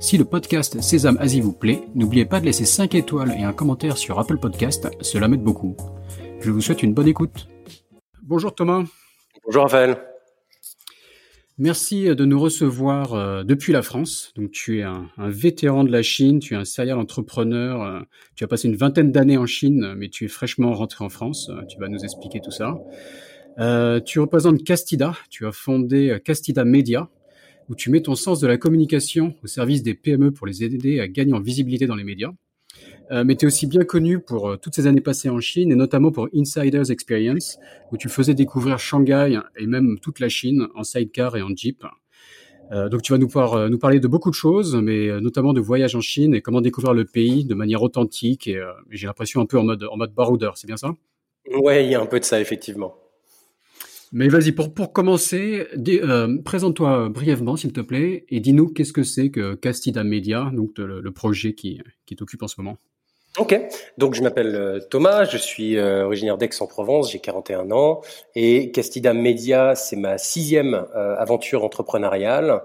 Si le podcast Sésame Asie vous plaît, n'oubliez pas de laisser 5 étoiles et un commentaire sur Apple Podcast, cela m'aide beaucoup. Je vous souhaite une bonne écoute. Bonjour Thomas. Bonjour Raphaël. Merci de nous recevoir euh, depuis la France. Donc tu es un, vétéran de la Chine, tu es un serial entrepreneur, euh, tu as passé une vingtaine d'années en Chine, mais tu es fraîchement rentré en France. Euh, tu vas nous expliquer tout ça. tu représentes Castida, tu as fondé Castida Media, où tu mets ton sens de la communication au service des PME pour les aider à gagner en visibilité dans les médias. Euh, mais tu es aussi bien connu pour euh, toutes ces années passées en Chine et notamment pour Insiders Experience, où tu faisais découvrir Shanghai et même toute la Chine en sidecar et en jeep. Euh, donc tu vas nous, nous parler de beaucoup de choses, mais notamment de voyage en Chine et comment découvrir le pays de manière authentique et j'ai l'impression un peu en mode, en mode baroudeur, c'est bien ça? Ouais, il y a un peu de ça effectivement. Mais vas-y, pour, pour commencer, euh, présente-toi brièvement, s'il te plaît, et dis-nous qu'est-ce que c'est que Castida Media, donc le, projet qui, qui t'occupe en ce moment. Ok, donc je m'appelle euh, Thomas, je suis euh, originaire d'Aix-en-Provence, j'ai 41 ans et Castida Media, c'est ma sixième aventure entrepreneuriale.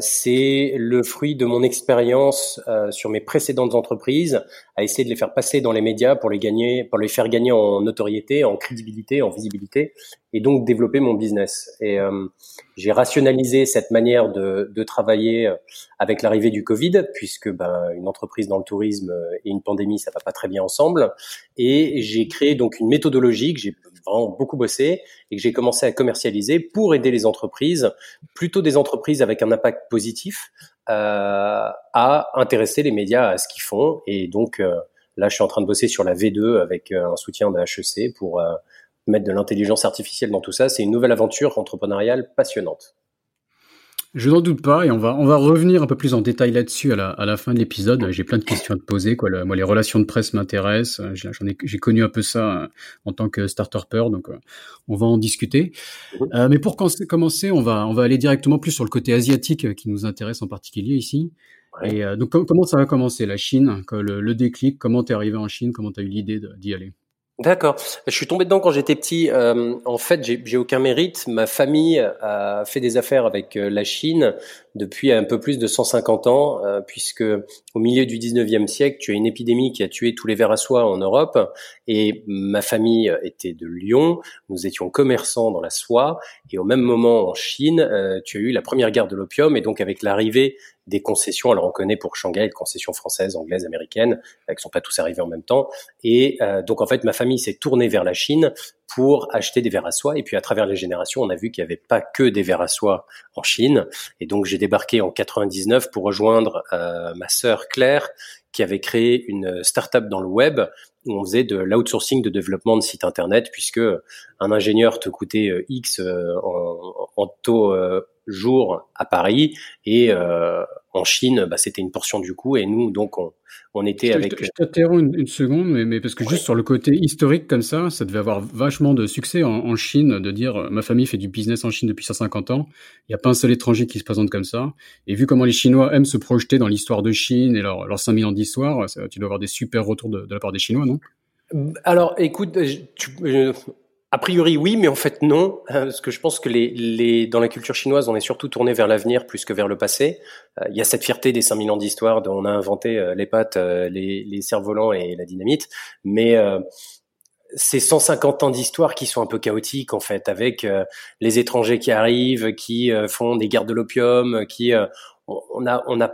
c'est le fruit de mon expérience sur mes précédentes entreprises, à essayer de les faire passer dans les médias pour les gagner, pour les faire gagner en notoriété, en crédibilité, en visibilité, et donc développer mon business. Et j'ai rationalisé cette manière de, de travailler avec l'arrivée du Covid, puisque ben, une entreprise dans le tourisme et une pandémie ça va pas très bien ensemble. Et j'ai créé donc une méthodologie que j'ai vraiment beaucoup bossé et que j'ai commencé à commercialiser pour aider les entreprises, plutôt des entreprises avec un impact positif, euh, à intéresser les médias à ce qu'ils font. Et donc euh, là, je suis en train de bosser sur la V2 avec euh, un soutien de HEC pour euh, mettre de l'intelligence artificielle dans tout ça. C'est une nouvelle aventure entrepreneuriale passionnante. Je n'en doute pas, et on va, on va revenir un peu plus en détail là-dessus à la, à la fin de l'épisode. J'ai plein de questions à te poser. Quoi. moi, les relations de presse m'intéressent. J'en ai, j'ai connu un peu ça euh, en tant que starter donc euh, on va en discuter. Mhm. Euh, mais pour commencer, on va, on va aller directement plus sur le côté asiatique qui nous intéresse en particulier ici. Et donc, comment ça va commencer la Chine, le, le déclic? Comment t'es arrivé en Chine? Comment t'as eu l'idée d'y aller? D'accord. Je suis tombé dedans quand j'étais petit. Euh, en fait, j'ai aucun mérite. Ma famille a fait des affaires avec euh, la Chine depuis un peu plus de 150 ans, euh, puisque au milieu du 19e siècle, tu as une épidémie qui a tué tous les vers à soie en Europe. Et ma famille était de Lyon. Nous étions commerçants dans la soie. Et au même moment, en Chine, euh, tu as eu la première guerre de l'opium. Et donc, avec l'arrivée des concessions. Alors on connaît pour Shanghai les concessions françaises, anglaises, américaines, qui sont pas tous arrivés en même temps. Et euh, donc en fait, ma famille s'est tournée vers la Chine pour acheter des verres à soie. Et puis à travers les générations, on a vu qu'il n'y avait pas que des verres à soie en Chine. Et donc j'ai débarqué en 99 pour rejoindre euh, ma sœur Claire, qui avait créé une start-up dans le web où on faisait de l'outsourcing de développement de sites internet, puisque un ingénieur te coûtait euh, X euh, en, en, taux jour à Paris et euh, en Chine, bah, c'était une portion du coût et nous donc on, on était avec. Je, t'interromps une, seconde, mais, mais, parce que juste sur le côté historique comme ça, ça devait avoir vachement de succès en, en, Chine de dire euh, ma famille fait du business en Chine depuis 150 ans, il n'y a pas un seul étranger qui se présente comme ça. Et vu comment les Chinois aiment se projeter dans l'histoire de Chine et leurs leur 5000 ans d'histoire, tu dois avoir des super retours de, de la part des Chinois, non? Alors, écoute, tu, a priori oui, mais en fait non, euh, parce que je pense que les, les, dans la culture chinoise, on est surtout tourné vers l'avenir plus que vers le passé. Euh, il y a cette fierté des 5000 ans d'histoire dont on a inventé euh, les pâtes, les, les cerfs-volants et la dynamite, mais ces 150 ans d'histoire qui sont un peu chaotiques en fait, avec les étrangers qui arrivent, qui font des guerres de l'opium, qui on on a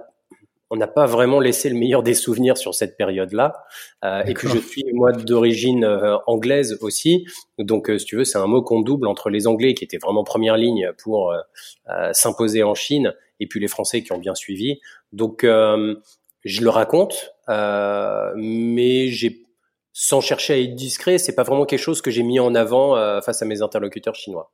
on n'a pas vraiment laissé le meilleur des souvenirs sur cette période-là. Euh, et puis je suis moi d'origine euh, anglaise aussi, donc euh, si tu veux, c'est un mot qu'on double entre les Anglais qui étaient vraiment première ligne pour s'imposer en Chine, et puis les Français qui ont bien suivi. Donc je le raconte, mais j'ai sans chercher à être discret, c'est pas vraiment quelque chose que j'ai mis en avant face à mes interlocuteurs chinois.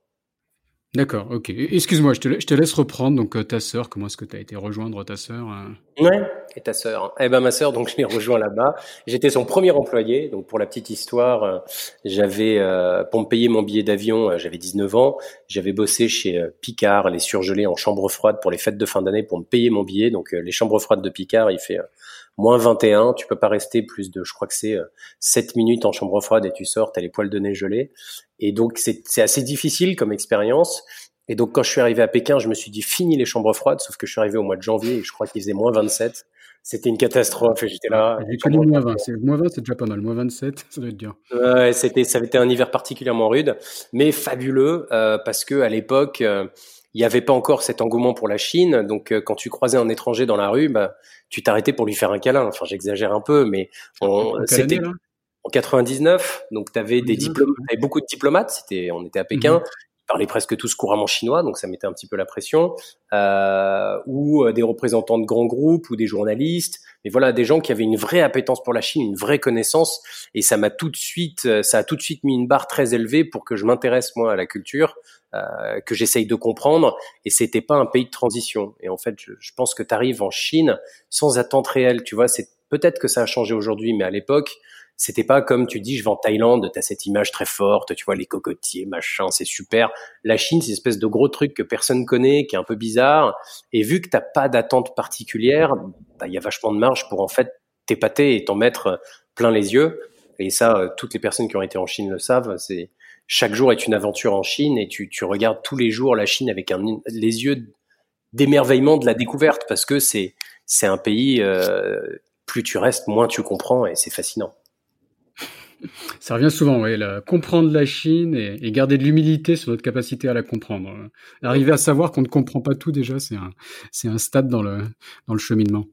D'accord, ok. Excuse-moi, je te, laisse reprendre. Donc, euh, ta sœur, comment est-ce que tu as été rejoindre ta sœur euh? Ouais, et ta sœur. Eh ben, ma sœur, donc, je l'ai rejoint là-bas. J'étais son premier employé. Donc, pour la petite histoire, euh, j'avais, pour me payer mon billet d'avion, j'avais 19 ans. J'avais bossé chez Picard, les surgelés en chambre froide pour les fêtes de fin d'année pour me payer mon billet. Donc, les chambres froides de Picard, il fait moins 21. Tu peux pas rester plus de, je crois que c'est 7 minutes en chambre froide et tu sors, tu as les poils de nez gelés. Et donc, c'est assez difficile comme expérience. Et donc, quand je suis arrivé à Pékin, je me suis dit, fini les chambres froides, sauf que je suis arrivé au mois de janvier et je crois qu'il faisait moins 27. C'était une catastrophe et j'étais là. J'ai connu moins 20. Moins 20, c'est déjà pas mal. Moins 27, ça doit être dur. Ouais, c'était, ça avait été un hiver particulièrement rude, mais fabuleux, euh, parce que à l'époque, euh, il n'y avait pas encore cet engouement pour la Chine. Donc, euh, quand tu croisais un étranger dans la rue, bah, tu t'arrêtais pour lui faire un câlin. Enfin, j'exagère un peu, mais c'était en 99. Donc, tu avais des diplômes, avais beaucoup de diplomates. C'était, on était à Pékin. Mhm. Parlaient presque tous couramment chinois, donc ça mettait un petit peu la pression. Euh, ou euh, des représentants de grands groupes ou des journalistes. Mais voilà, des gens qui avaient une vraie appétence pour la Chine, une vraie connaissance. Et ça m'a tout de suite, euh, ça a tout de suite mis une barre très élevée pour que je m'intéresse moi à la culture. Euh, que j'essaye de comprendre. Et c'était pas un pays de transition. Et en fait, je, je pense que tu arrives en Chine sans attente réelle. Tu vois, c'est peut-être que ça a changé aujourd'hui, mais à l'époque, c'était pas comme tu dis, je vais en Thaïlande, t'as cette image très forte, tu vois les cocotiers, machin, c'est super. La Chine, c'est une espèce de gros truc que personne connaît, qui est un peu bizarre. Et vu que t'as pas d'attente particulière, bah, il y a vachement de marge pour en fait t'épater et t'en mettre plein les yeux. Et ça, euh, toutes les personnes qui ont été en Chine le savent. C'est chaque jour est une aventure en Chine et tu, tu regardes tous les jours la Chine avec un, les yeux d'émerveillement de la découverte parce que c'est c'est un pays euh, plus tu restes, moins tu comprends et c'est fascinant. Ça revient souvent, oui, comprendre la Chine et, garder de l'humilité sur notre capacité à la comprendre. Arriver à savoir qu'on ne comprend pas tout déjà, c'est un, c'est un stade dans le, dans le cheminement.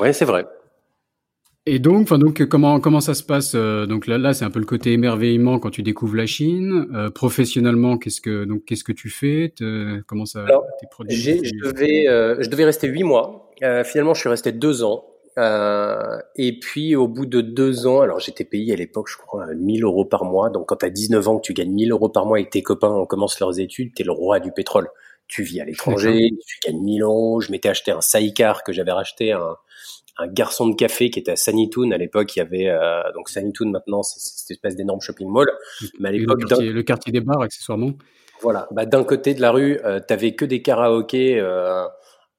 Oui, c'est vrai. Et donc, enfin donc comment comment ça se passe euh, Donc là, là c'est un peu le côté émerveillement quand tu découvres la Chine. Euh, professionnellement, qu'est-ce que donc qu'est-ce que tu fais? Comment ça Alors, je devais euh, je devais rester huit mois. finalement, je suis resté deux ans. Euh, et puis au bout de deux ans, alors j'étais payé à l'époque, je crois, 1000 euros par mois. Donc quand tu as 19 ans, que tu gagnes 1000 euros par mois avec tes copains, on commence leurs études, tu es le roi du pétrole. Tu vis à l'étranger, tu gagnes 1000 euros. Je m'étais acheté un sidecar que j'avais racheté un, un garçon de café qui était à Sanitoon à l'époque. Il y avait euh, donc Sanitoon maintenant, c'est cette espèce d'énorme shopping mall. Mais à l'époque, le, quartier des bars accessoirement? Voilà, bah, d'un côté de la rue, euh, t'avais que des karaokés. Euh,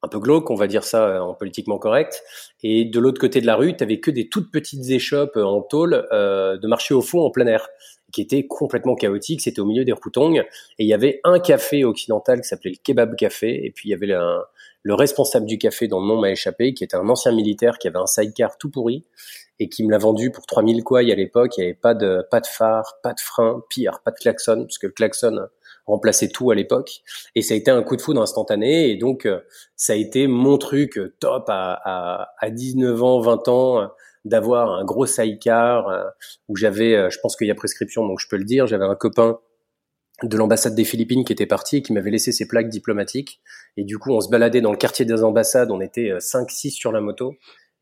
un peu glauque, on va dire ça euh, en politiquement correct. Et de l'autre côté de la rue, tu avais que des toutes petites échoppes euh, en tôle euh, de marché au fond en plein air, qui étaient complètement chaotiques. C'était au milieu des routongs. Et il y avait un café occidental qui s'appelait le Kebab Café. Et puis il y avait le responsable du café dont le nom m'a échappé, qui était un ancien militaire qui avait un sidecar tout pourri et qui me l'a vendu pour 3000 quoi à l'époque. Il n'y avait pas de, pas de phare, pas de frein, pire, pas de klaxon, parce que le klaxon, remplacer tout à l'époque. Et ça a été un coup de foudre instantané. Et donc, euh, ça a été mon truc euh, top à, à, à 19 ans, 20 ans, euh, d'avoir un gros sidecar où j'avais, je pense qu'il y a prescription, donc je peux le dire, j'avais un copain de l'ambassade des Philippines qui était parti et qui m'avait laissé ses plaques diplomatiques. Et du coup, on se baladait dans le quartier des ambassades, on était 5-6 sur la moto.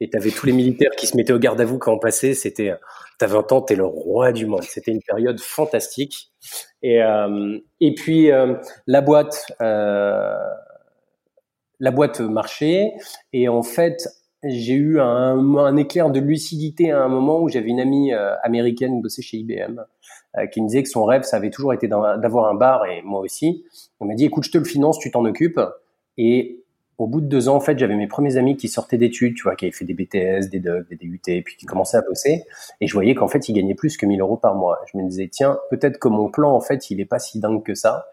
Et t'avais tous les militaires qui se mettaient au garde à vous quand on passait. C'était, t'as 20 ans, t'es le roi du monde. C'était une période fantastique. Et, euh, et puis euh, la boîte, euh, la boîte marchait. Et en fait, j'ai eu un, éclair de lucidité à un moment où j'avais une amie américaine qui bossait chez IBM, qui me disait que son rêve, ça avait toujours été d'avoir un bar, et moi aussi. On m'a dit, écoute, je te le finance, tu t'en occupes. Et au bout de deux ans, en fait, j'avais mes premiers amis qui sortaient d'études, tu vois, qui avaient fait des BTS, des DUG, des DUT, puis qui commençaient à bosser. Et je voyais qu'en fait, ils gagnaient plus que 1000 euros par mois. Je me disais, tiens, peut-être que mon plan, en fait, il est pas si dingue que ça.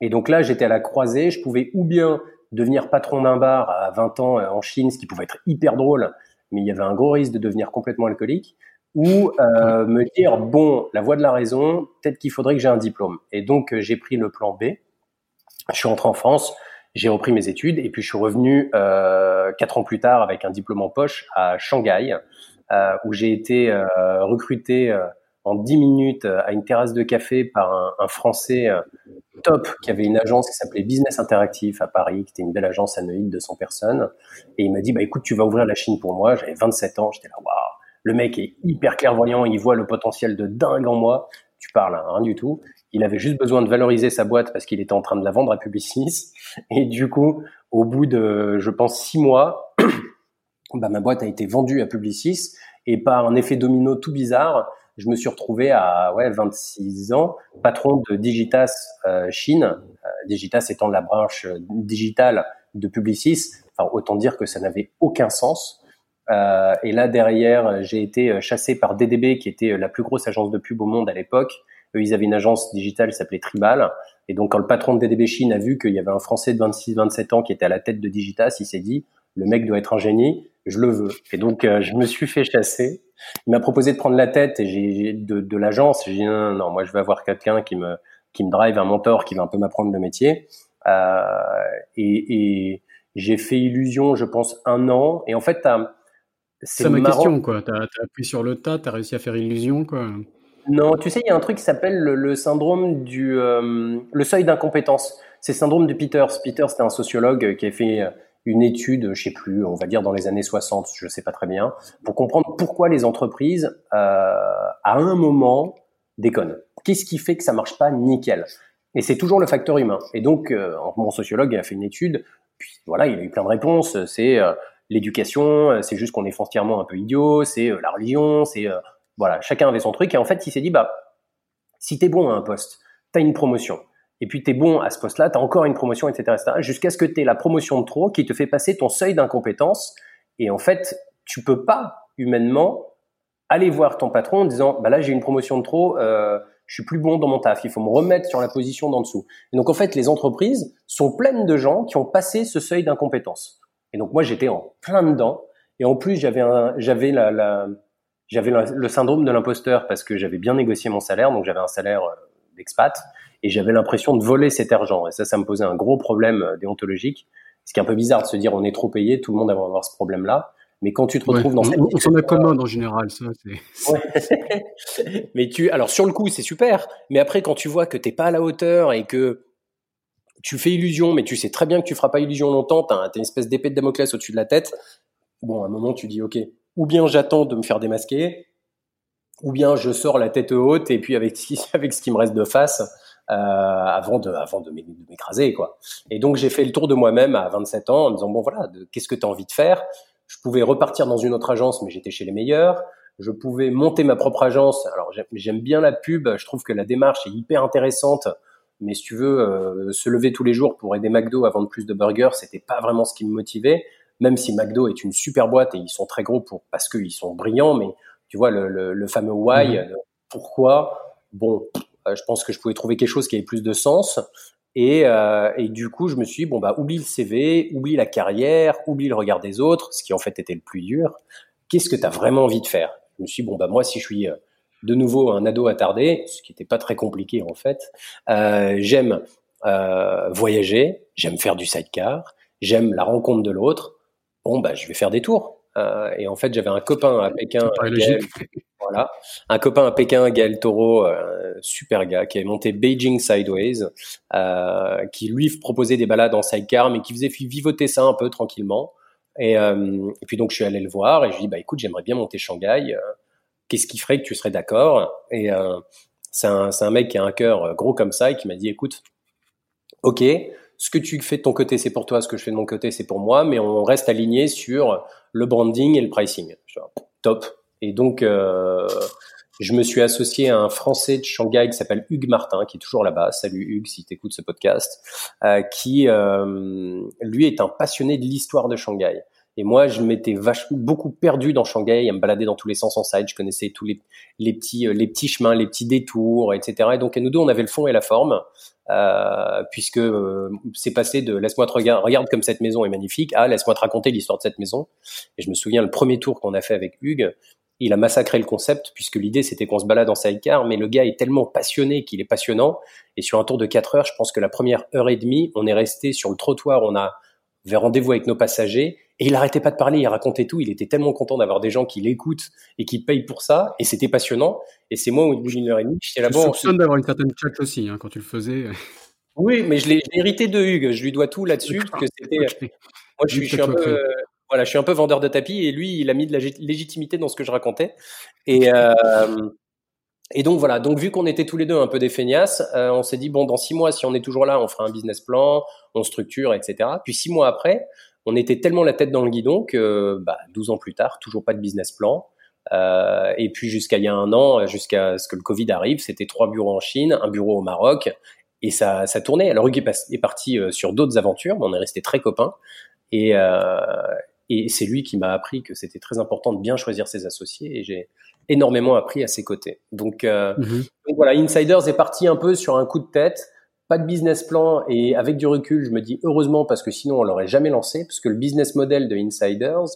Et donc là, j'étais à la croisée. Je pouvais ou bien devenir patron d'un bar à 20 ans euh, en Chine, ce qui pouvait être hyper drôle, mais il y avait un gros risque de devenir complètement alcoolique, ou euh, me dire, bon, la voie de la raison, peut-être qu'il faudrait que j'ai un diplôme. Et donc, euh, j'ai pris le plan B. Je suis rentré en France j'ai repris mes études et puis je suis revenu euh, quatre ans plus tard avec un diplôme en poche à Shanghai, euh, où j'ai été euh, recruté en dix minutes à une terrasse de café par un, un Français top qui avait une agence qui s'appelait Business Interactive à Paris, qui était une belle agence anonyme de 100 personnes. Et il m'a dit, bah écoute, tu vas ouvrir la Chine pour moi. J'avais 27 ans, j'étais là, waouh, le mec est hyper clairvoyant, il voit le potentiel de dingue en moi. Tu parles, hein, rien du tout. Il avait juste besoin de valoriser sa boîte parce qu'il était en train de la vendre à Publicis. Et du coup, au bout de, je pense, six mois, bah, ma boîte a été vendue à Publicis. Et par un effet domino tout bizarre, je me suis retrouvé à ouais, 26 ans, patron de Digitas euh, Chine, euh, Digitas étant la branche euh, digitale de Publicis. Enfin, autant dire que ça n'avait aucun sens. Euh, et là, derrière, j'ai été chassé par DDB, qui était la plus grosse agence de pub au monde à l'époque. Eux, ils avaient une agence digitale qui s'appelait Tribal. Et donc, quand le patron de DDB Chine a vu qu'il y avait un Français de 26-27 ans qui était à la tête de Digitas, il s'est dit, le mec doit être un génie, je le veux. Et donc, je me suis fait chasser. Il m'a proposé de prendre la tête et j'ai de, de l'agence. J'ai dit non, non, moi je vais avoir quelqu'un qui me qui me drive, un mentor qui va un peu m'apprendre le métier. Euh, et, et j'ai fait illusion, je pense, un an. Et en fait, c'est ma question, quoi. T'as as appris sur le tas, t'as réussi à faire illusion, quoi. Non, tu sais, il y a un truc qui s'appelle le, syndrome du euh, le seuil d'incompétence. C'est le syndrome de Peters. Peters, c'était un sociologue qui a fait une étude, je sais plus, on va dire dans les années 60, je sais pas très bien, pour comprendre pourquoi les entreprises, euh, à un moment, déconnent. Qu'est-ce qui fait que ça marche pas nickel? Et c'est toujours le facteur humain. Et donc, euh, mon sociologue a fait une étude, puis voilà, il a eu plein de réponses. C'est euh, l'éducation, euh, c'est juste qu'on est foncièrement un peu idiot, c'est la religion, c'est voilà, chacun avait son truc. Et en fait, il s'est dit, bah, si t'es bon à un poste, t'as une promotion et puis tu es bon à ce poste-là, tu as encore une promotion, etc. jusqu'à ce que tu aies la promotion de trop qui te fait passer ton seuil d'incompétence. Et en fait, tu peux pas humainement aller voir ton patron en disant bah là j'ai une promotion de trop, euh, je suis plus bon dans mon taf, il faut me remettre sur la position d'en dessous. Et donc en fait, les entreprises sont pleines de gens qui ont passé ce seuil d'incompétence. Et donc moi j'étais en plein dedans. Et en plus j'avais j'avais la, la j'avais le syndrome de l'imposteur parce que j'avais bien négocié mon salaire, donc j'avais un salaire euh, d'expat et j'avais l'impression de voler cet argent. Et ça, ça me posait un gros problème euh, déontologique. Ce qui est un peu bizarre de se dire on est trop payé, tout le monde va avoir ce problème-là. Mais quand tu te retrouves dans cette on, on s'en accommode en général, ça. Ouais. mais tu, alors sur le coup, c'est super. Mais après, quand tu vois que t'es pas à la hauteur et que tu fais illusion, mais tu sais très bien que tu feras pas illusion longtemps, t'as as une espèce d'épée de Damoclès au-dessus de la tête. Bon, à un moment, tu dis ok, ou bien j'attends de me faire démasquer, ou bien je sors la tête haute et puis avec avec ce qui me reste de face, euh, avant de, avant de m'écraser, quoi. Et donc j'ai fait le tour de moi-même à 27 ans en me disant bon voilà, qu'est-ce que tu as envie de faire? Je pouvais repartir dans une autre agence, mais j'étais chez les meilleurs. Je pouvais monter ma propre agence. Alors j'aime bien la pub. Je trouve que la démarche est hyper intéressante. Mais si tu veux euh, se lever tous les jours pour aider McDo à vendre plus de burgers, c'était pas vraiment ce qui me motivait. Même si McDo est une super boîte et ils sont très gros pour parce qu'ils sont brillants, mais tu vois le, le, le fameux why, mmh. pourquoi Bon, euh, je pense que je pouvais trouver quelque chose qui avait plus de sens. Et, euh, et, du coup, je me suis dit, bon, bah, oublie le CV, oublie la carrière, oublie le regard des autres, ce qui en fait était le plus dur. Qu'est-ce que tu as vraiment envie de faire? Je me suis dit, bon, bah, moi, si je suis euh, de nouveau un ado attardé, ce qui n'était pas très compliqué en fait, euh, j'aime euh, voyager, j'aime faire du sidecar, j'aime la rencontre de l'autre. Bon, bah, je vais faire des tours. Euh, et en fait, j'avais un copain à Pékin, voilà. Un copain à Pékin, Gaël Taureau, euh, super gars, qui avait monté Beijing Sideways, euh, qui lui proposait des balades en sidecar, mais qui faisait vivoter ça un peu tranquillement. Et, euh, et, puis donc je suis allé le voir et je lui ai dit bah écoute j'aimerais bien monter Shanghai. Euh, qu'est-ce qui ferait que tu serais d'accord? Et euh, c'est un, un mec qui a un cœur gros comme ça et qui m'a dit écoute, ok, ce que tu fais de ton côté c'est pour toi, ce que je fais de mon côté c'est pour moi, mais on reste aligné sur le branding et le pricing. top. Et donc, euh, je me suis associé à un Français de Shanghai qui s'appelle Hugues Martin, qui est toujours là-bas. Salut Hugues, si tu écoutes ce podcast, euh, qui euh, lui est un passionné de l'histoire de Shanghai. Et moi, je m'étais vachement beaucoup perdu dans Shanghai, à me balader dans tous les sens en side. Je connaissais tous les, les petits, euh, les petits chemins, les petits détours, etc. Et donc, nous deux, on avait le fond et la forme, euh, puisque euh, c'est passé de laisse-moi te regarder, regarde comme cette maison est magnifique, à laisse-moi te raconter l'histoire de cette maison. Et je me souviens le premier tour qu'on a fait avec Hugues, il a massacré le concept puisque l'idée c'était qu'on se balade en sidecar, mais le gars est tellement passionné qu'il est passionnant. Et sur un tour de 4 heures, je pense que la première heure et demie, on est resté sur le trottoir, on a rendez-vous avec nos passagers et il arrêtait pas de parler, il racontait tout. Il était tellement content d'avoir des gens qui l'écoutent et qui payent pour ça, et c'était passionnant. Et c'est moi au bout d'une heure et demie, j'étais là-bas. soupçonne d'avoir une certaine chat aussi hein, quand tu le faisais. Oui, mais je l'ai hérité de Hugues. Je lui dois tout là-dessus parce que c'était. Moi, je suis un peu voilà, je suis un peu vendeur de tapis et lui, il a mis de la légitimité dans ce que je racontais. Et, euh, et donc voilà, donc vu qu'on était tous les deux un peu des feignasses, euh, on s'est dit bon dans six mois si on est toujours là, on fera un business plan, on structure, etc. Puis six mois après, on était tellement la tête dans le guidon que bah, 12 ans plus tard, toujours pas de business plan. Euh, et puis jusqu'à il y a un an, jusqu'à ce que le Covid arrive, c'était trois bureaux en Chine, un bureau au Maroc, et ça, ça tournait. Alors Hugues est, parti euh, sur d'autres aventures, mais on est resté très copains. Et, euh, et c'est lui qui m'a appris que c'était très important de bien choisir ses associés, et j'ai énormément appris à ses côtés. Donc, euh, mhm. donc voilà, Insiders est parti un peu sur un coup de tête pas de business plan et avec du recul, je me dis heureusement parce que sinon on l'aurait jamais lancé parce que le business model de Insiders,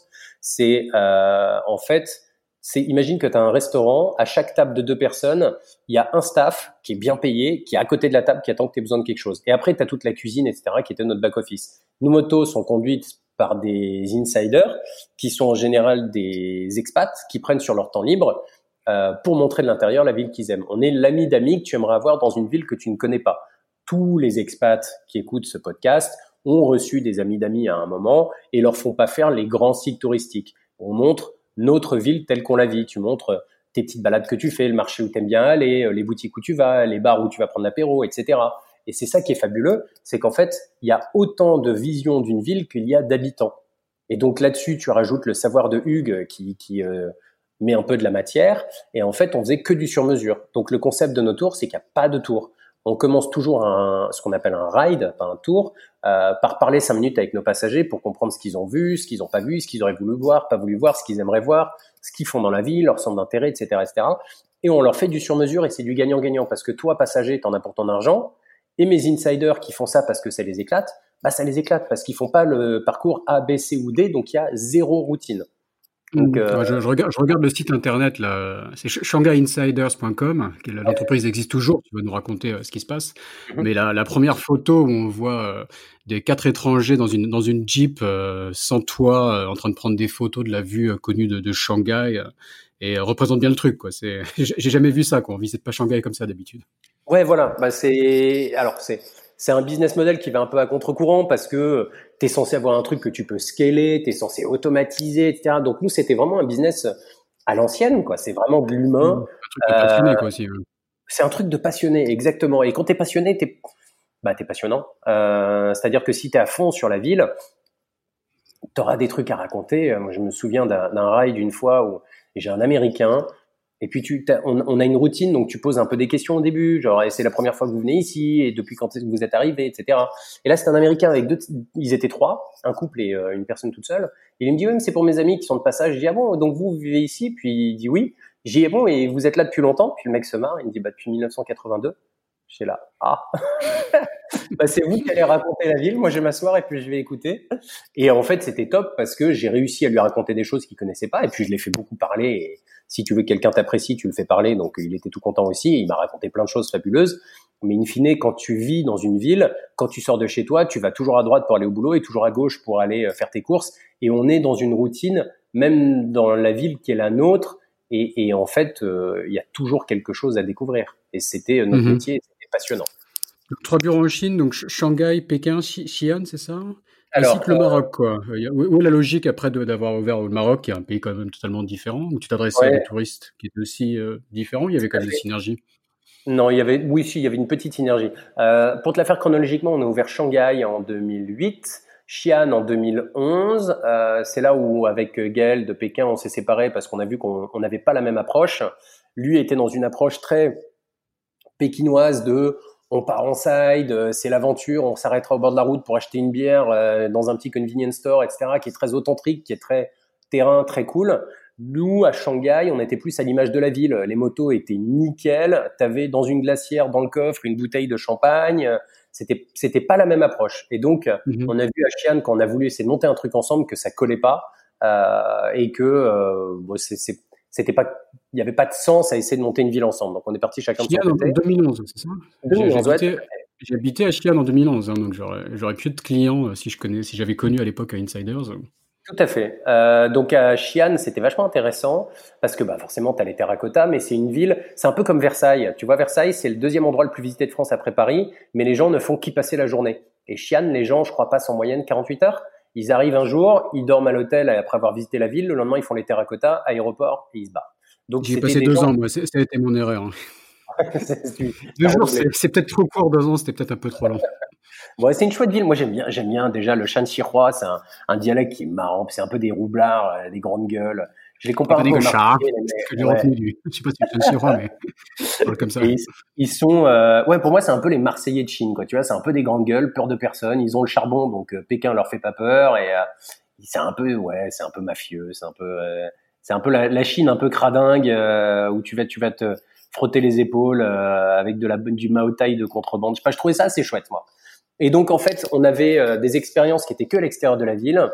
c'est euh, en fait, c'est imagine que tu as un restaurant, à chaque table de deux personnes, il y a un staff qui est bien payé, qui est à côté de la table, qui attend que tu aies besoin de quelque chose. Et après, tu as toute la cuisine, etc., qui était notre back-office. Nos motos sont conduites par des insiders, qui sont en général des expats, qui prennent sur leur temps libre euh, pour montrer de l'intérieur la ville qu'ils aiment. On est l'ami d'amis que tu aimerais avoir dans une ville que tu ne connais pas tous les expats qui écoutent ce podcast ont reçu des amis d'amis à un moment et leur font pas faire les grands sites touristiques. On montre notre ville telle qu'on la vit. Tu montres tes petites balades que tu fais, le marché où tu aimes bien aller, les boutiques où tu vas, les bars où tu vas prendre l'apéro, etc. Et c'est ça qui est fabuleux, c'est qu'en fait, il y a autant de visions d'une ville qu'il y a d'habitants. Et donc là-dessus, tu rajoutes le savoir de Hugues qui, euh, met un peu de la matière. Et en fait, on faisait que du sur-mesure. Donc le concept de nos tours, c'est qu'il n'y a pas de tour on commence toujours ce qu'on appelle un ride, un tour, euh, par parler cinq minutes avec nos passagers pour comprendre ce qu'ils ont vu, ce qu'ils n'ont pas vu, ce qu'ils auraient voulu voir, pas voulu voir, ce qu'ils aimeraient voir, ce qu'ils font dans la vie, leur centre d'intérêt, etc., etc. Et on leur fait du sur-mesure et c'est du gagnant-gagnant parce que toi, passager, t'en as pour ton argent, et mes insiders qui font ça parce que ça les éclate, bah ça les éclate parce qu'ils font pas le parcours A, B, C ou D, donc il y a zéro routine. Donc, euh, je, regarde, je, regarde, le site internet c'est shanghaiinsiders.com. L'entreprise existe toujours. Tu vas nous raconter euh, ce qui se passe. Mhm. Mais la, la, première photo où on voit euh, des quatre étrangers dans une dans une jeep sans toit, en train de prendre des photos de la vue connue de, de Shanghai, et représente bien le truc. J'ai jamais vu ça. Quoi. On visite pas Shanghai comme ça d'habitude. Ouais, voilà. Bah c'est alors c'est c'est un business model qui va un peu à contre-courant parce que tu es censé avoir un truc que tu peux scaler, tu es censé automatiser, etc. Donc nous, c'était vraiment un business à l'ancienne, quoi. C'est vraiment de l'humain. Un truc de passionné, quoi, aussi. C'est un truc de passionné, exactement. Et quand tu es passionné, tu es, bah, es passionnant. Euh, C'est-à-dire que si tu es à fond sur la ville, tu auras des trucs à raconter. Moi, je me souviens d'un ride d'une fois où j'ai un Américain et puis tu, on, on, a une routine, donc tu poses un peu des questions au début, genre c'est la première fois que vous venez ici et depuis quand vous êtes arrivé, etc. Et là c'est un Américain avec deux, ils étaient trois, un couple et euh, une personne toute seule. Et il me dit oui, mais c'est pour mes amis qui sont de passage. Je dis ah bon, donc vous, vivez ici? Puis il dit oui. J'ai bon et vous êtes là depuis longtemps? Puis le mec se marre, il me dit bah depuis 1982. J'ai là ah. bah, c'est vous qui allez raconter la ville. Moi, je vais m'asseoir et puis je vais écouter. Et en fait, c'était top parce que j'ai réussi à lui raconter des choses qu'il connaissait pas. Et puis, je l'ai fait beaucoup parler. Et si tu veux que quelqu'un t'apprécie, tu le fais parler. Donc, il était tout content aussi. il m'a raconté plein de choses fabuleuses. Mais in fine, quand tu vis dans une ville, quand tu sors de chez toi, tu vas toujours à droite pour aller au boulot et toujours à gauche pour aller euh, faire tes courses. Et on est dans une routine, même dans la ville qui est la nôtre. Et, et en fait, euh, il y a toujours quelque chose à découvrir. Et c'était euh, notre mhm. métier, passionnant. Trois bureaux en Chine, donc Shanghai, Pékin, Xi'an, c'est ça? Alors, Ainsi que le Maroc, quoi. Où est la logique après d'avoir ouvert le Maroc, qui est un pays quand même totalement différent, où tu t'adressais à des touristes qui étaient aussi euh, différents Il y avait quand même des synergies? Non, il y avait, oui, si, il y avait une petite synergie. Euh, pour te la faire chronologiquement, on a ouvert Shanghai en 2008, Xi'an en 2011. Euh, c'est là où, avec Gaël de Pékin, on s'est séparés parce qu'on a vu qu'on n'avait pas la même approche. Lui était dans une approche très pékinoise de on part en side, euh, c'est l'aventure, on s'arrêtera au bord de la route pour acheter une bière euh, dans un petit convenience store, etc., qui est très authentique, qui est très terrain, très cool. Nous, à Shanghai, on était plus à l'image de la ville. Les motos étaient nickel. T'avais dans une glacière, dans le coffre, une bouteille de champagne. C'était, c'était pas la même approche. Et donc, mhm. on a vu à Xi'an, quand on a voulu essayer de monter un truc ensemble, que ça collait pas. Euh, et que euh, bon, c'est, c'est c'était pas, il n'y avait pas de sens à essayer de monter une ville ensemble. Donc on est parti chacun de son côté. En 2011, c'est ça? 2011, J'ai habité à Xi'an en 2011, hein, donc j'aurais pu être client euh, si je connais, si j'avais connu à l'époque à Insiders. Tout à fait. Euh, donc à Xi'an, c'était vachement intéressant parce que bah, forcément, tu as les terracotta, mais c'est une ville, c'est un peu comme Versailles. Tu vois, Versailles, c'est le deuxième endroit le plus visité de France après Paris, mais les gens ne font qu'y passer la journée. Et Xi'an, les gens, je crois, passent en moyenne 48 heures. Ils arrivent un jour, ils dorment à l'hôtel après avoir visité la ville. Le lendemain, ils font les terracotta, aéroport et ils se barrent. Donc J'y ai passé deux ans, moi, ça a été mon erreur. Hein. deux jours, c'est peut-être trop court, deux ans, c'était peut-être un peu trop long. bon, c'est une chouette ville. Moi, j'aime bien, j'aime bien déjà le Shan-Sirois. C'est un, un, dialecte qui est marrant. C'est un peu des roublards, euh, des grandes gueules. Je les compare chats. Je ouais. du, je sais pas si c'est le mais comme ça. ils, sont, euh, ouais, pour moi, c'est un peu les Marseillais de Chine, quoi. Tu vois, c'est un peu des grandes gueules, peur de personne. Ils ont le charbon, donc euh, Pékin leur fait pas peur et euh, c'est un peu, ouais, c'est un peu mafieux, c'est un peu, c'est un peu la, la, Chine un peu cradingue où tu vas, tu vas te frotter les épaules avec de la du Mao Tai de contrebande. Je sais pas, je trouvais ça assez chouette, moi. Et donc en fait, on avait euh, des expériences qui étaient que à l'extérieur de la ville.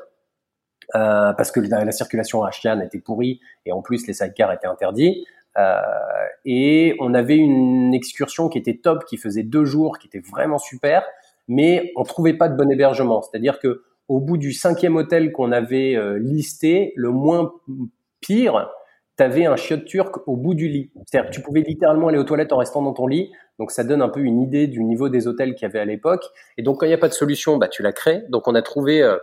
Euh, parce que la, circulation à Xi'an était pourrie et en plus les sidecars étaient interdits. Euh, et on avait une excursion qui était top, qui faisait deux jours, qui était vraiment super, mais on trouvait pas de bon hébergement. C'est-à-dire que au bout du cinquième hôtel qu'on avait euh, listé, le moins pire, tu avais un chiotte turc au bout du lit. C'est-à-dire que tu pouvais littéralement aller aux toilettes en restant dans ton lit. Donc ça donne un peu une idée du niveau des hôtels qu'il y avait à l'époque. Et donc quand il n'y a pas de solution, bah, tu la crées. Donc on a trouvé euh,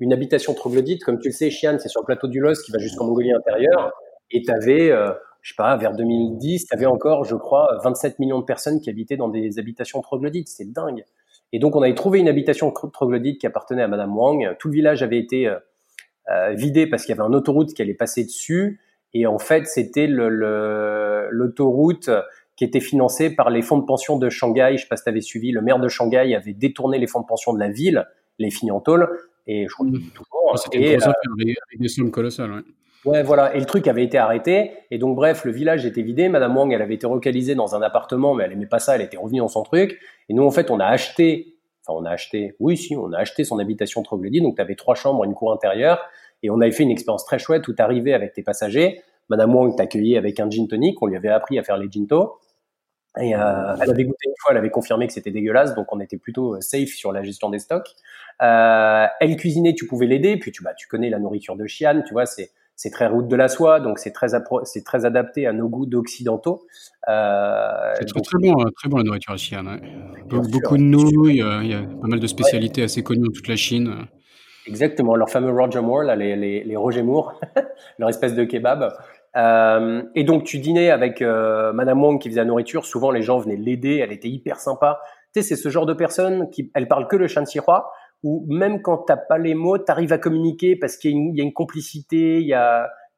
une habitation troglodyte. Comme tu le sais, Xi'an, c'est sur le plateau du Los qui va jusqu'en Mongolie intérieure. Et tu avais, euh, je sais pas, vers 2010, tu avais encore, je crois, 27 millions de personnes qui habitaient dans des habitations troglodytes. C'est dingue. Et donc on avait trouvé une habitation troglodyte qui appartenait à Madame Wang. Tout le village avait été euh, vidé parce qu'il y avait une autoroute qui allait passer dessus. Et en fait, c'était l'autoroute qui était financée par les fonds de pension de Shanghai. Je sais pas si tu avais suivi, le maire de Shanghai avait détourné les fonds de pension de la ville, les Finiantol, et je crois mmh. toujours. C'était une avec des sommes colossales. Ouais. Ouais, voilà. Et le truc avait été arrêté. Et donc, bref, le village était vidé. Madame Wang, elle avait été relocalisée dans un appartement, mais elle aimait pas ça. Elle était revenue dans son truc. Et nous, en fait, on a acheté, enfin, on a acheté, oui, si, on a acheté son habitation troglodyte. Donc, tu avais trois chambres, une cour intérieure. Et on avait fait une expérience très chouette où tu arrivais avec tes passagers. Madame Wang t'accueillait avec un gin tonic. On lui avait appris à faire les ginto. Et euh, elle avait goûté une fois, elle avait confirmé que c'était dégueulasse, donc on était plutôt euh, safe sur la gestion des stocks. Euh, elle cuisinait, tu pouvais l'aider, puis tu bah tu connais la nourriture de Xi'an, tu vois, c'est c'est très route de la soie, donc c'est très c'est très adapté à nos goûts d'occidentaux. Euh, c'est très, très, bon, hein, très bon la nourriture à Xi'an. Ouais. Beaucoup de nouilles, il y a pas mal de spécialités assez connues dans toute la Chine. Exactement, leur fameux Roger Moore, là, les, les, les Roger Moore, leur espèce de kebab. Euh, et donc tu dînais avec euh, Madame Wong qui faisait la nourriture. Souvent les gens venaient l'aider. Elle était hyper sympa. Tu sais, c'est ce genre de personne qui, elle parle que le Shan-Sirois, où même quand t'as pas les mots, t'arrives à communiquer parce qu'il y, a une complicité.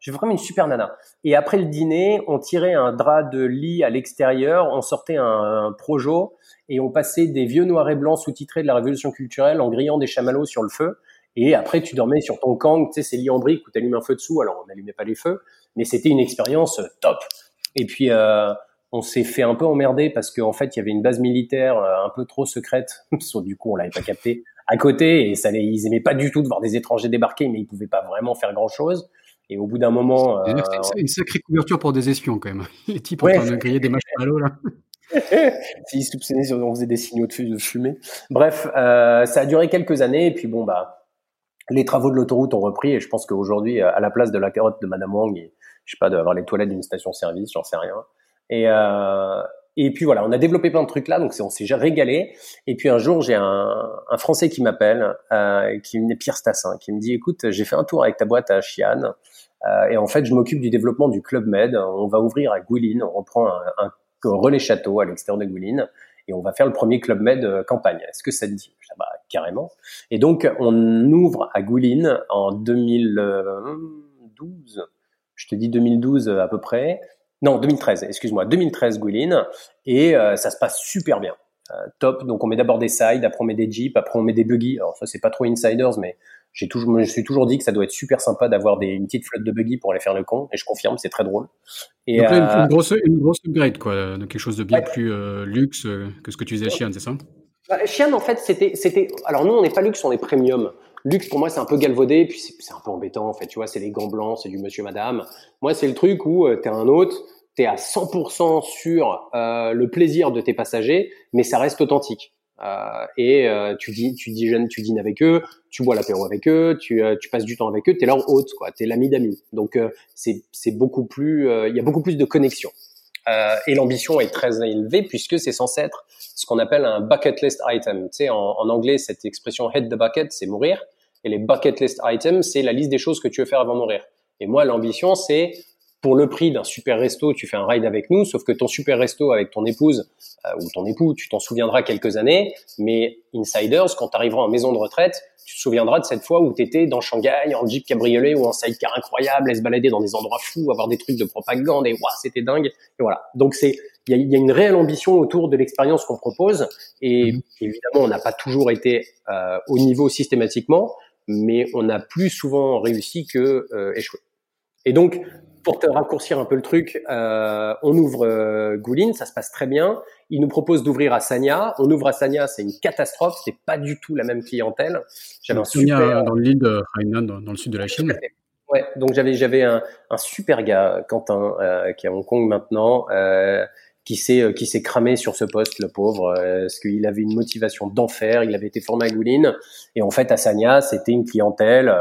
J'ai vraiment une super nana. Et après le dîner, on tirait un drap de lit à l'extérieur, on sortait un, un projo et on passait des vieux noirs et blancs sous-titrés de la révolution culturelle en grillant des chamallows sur le feu. Et après, tu dormais sur ton kang, tu sais, ces lits en briques où tu allumes un feu dessous. Alors, on n'allumait pas les feux, mais c'était une expérience euh, top. Et puis, euh, on s'est fait un peu emmerder parce qu'en fait, il y avait une base militaire euh, un peu trop secrète. du coup, on l'avait pas capté à côté et ça les, ils aimaient pas du tout de voir des étrangers débarquer, mais ils pouvaient pas vraiment faire grand chose. Et au bout d'un moment, euh, c'est une sacrée couverture pour des espions quand même. Les types en train de griller des l'eau là. S'ils soupçonnaient on faisait des signaux de fumée. Bref, euh, ça a duré quelques années et puis bon bah les travaux de l'autoroute ont repris et je pense qu'aujourd'hui, à la place de la carotte de Madame Wang, et, je sais pas, d'avoir les toilettes d'une station-service, j'en sais rien. Et, euh, et puis voilà, on a développé plein de trucs là, donc on s'est régalé. Et puis un jour, j'ai un, un, Français qui m'appelle, euh, qui est Pierre Stassin, qui me dit, écoute, j'ai fait un tour avec ta boîte à Xi'an, euh, et en fait, je m'occupe du développement du Club Med. On va ouvrir à Guilin, on reprend un, un relais château à l'extérieur de Guilin, et on va faire le premier Club Med euh, campagne. Est-ce que ça te dit? Bah, carrément. Et donc, on ouvre à Guilin en 2012. Je te dis 2012 à peu près. Non, 2013, excuse-moi, 2013 Guilin. Et euh, ça se passe super bien. Euh, top. Donc, on met d'abord des sides, après on met des jeeps, après on met des buggy. Alors, ça, c'est pas trop insiders, mais j'ai toujours, je me suis toujours dit que ça doit être super sympa d'avoir des, une petite flotte de buggy pour aller faire le con. Et je confirme, c'est très drôle. Et Donc là, une, euh, grosse, une grosse upgrade, quoi. De quelque chose de bien plus luxe que ce que tu faisais à Chien, c'est ça? Bah, Chien, en fait, c'était, c'était. Alors nous, on n'est pas luxe, on est premium. Luxe pour moi, c'est un peu galvaudé, puis c'est un peu embêtant. En fait, tu vois, c'est les gants blancs, c'est du Monsieur, Madame. Moi, c'est le truc où euh, t'es un hôte, t'es à 100% sur euh, le plaisir de tes passagers, mais ça reste authentique. Euh, et euh, tu dis, tu dînes, tu dînes avec eux, tu bois l'apéro avec eux, tu, euh, tu passes du temps avec eux, t'es leur hôte, quoi. T'es l'ami d'amis. Donc c'est, c'est beaucoup plus, il y a beaucoup plus de connexion. Euh, et l'ambition est très élevée puisque c'est censé être ce qu'on appelle un bucket list item. Tu sais, en, en anglais, cette expression head the bucket, c'est mourir. Et les bucket list items, c'est la liste des choses que tu veux faire avant de mourir. Et moi, l'ambition, c'est pour le prix d'un super resto, tu fais un ride avec nous, sauf que ton super resto avec ton épouse euh, ou ton époux, tu t'en souviendras quelques années, mais insiders, quand tu arriveras en maison de retraite, tu te souviendras de cette fois où tu étais dans Shanghai en Jeep cabriolet ou en sidecar incroyable, à se balader dans des endroits fous, avoir des trucs de propagande et waouh, c'était dingue. Et voilà. Donc c'est il y a, y a, une réelle ambition autour de l'expérience qu'on propose et mhm. évidemment, on n'a pas toujours été euh, au niveau systématiquement, mais on a plus souvent réussi que euh, échoué. Et donc, pour te raccourcir un peu le truc, euh, on ouvre euh, Goulin, ça se passe très bien. Il nous propose d'ouvrir à Sanya. On ouvre à Sanya, c'est une catastrophe. C'est pas du tout la même clientèle. J'avais un super dans l'île de Hainan, dans, le sud de la Chine. Ouais, donc j'avais j'avais un, un, super gars, Quentin, euh, qui est à Hong Kong maintenant, euh, qui s'est euh, qui s'est cramé sur ce poste, le pauvre, euh, parce qu'il avait une motivation d'enfer. Il avait été formé à Goulin et en fait à Sanya, c'était une clientèle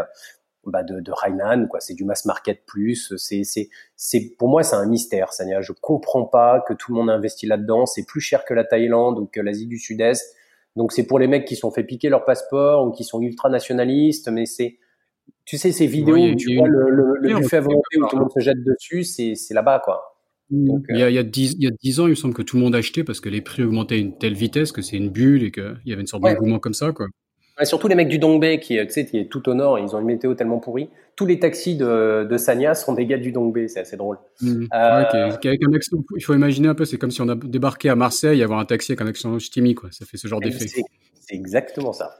bah, de, de Hainan, quoi. C'est du mass market plus. C'est, c'est, c'est, pour moi, c'est un mystère, Sanya. Je comprends pas que tout le monde a investi là-dedans. C'est plus cher que la Thaïlande ou que l'Asie du Sud-Est. Donc, c'est pour les mecs qui sont fait piquer leur passeport ou qui sont ultra nationalistes. Mais c'est, tu sais, ces vidéos où tu vois le, le, le buffet à volonté où tout le monde se jette dessus, c'est, c'est là-bas, quoi. Donc, il, y a, il, y a 10, il y a 10 ans, il me semble que tout le monde achetait parce que les prix augmentaient à une telle vitesse que c'est une bulle et qu'il y avait une sorte d'engouement comme ça, quoi surtout les mecs du Dongbei qui, tu sais, qui est tout au nord, ils ont une météo tellement pourrie. Tous les taxis de, de Sanya sont des gars du Dongbei, c'est assez drôle. Mmh. Euh... avec un accent, il faut imaginer un peu, c'est comme si on a débarqué à Marseille et avoir un taxi avec un accent ch'timi, quoi. Ça fait ce genre d'effet. C'est exactement ça.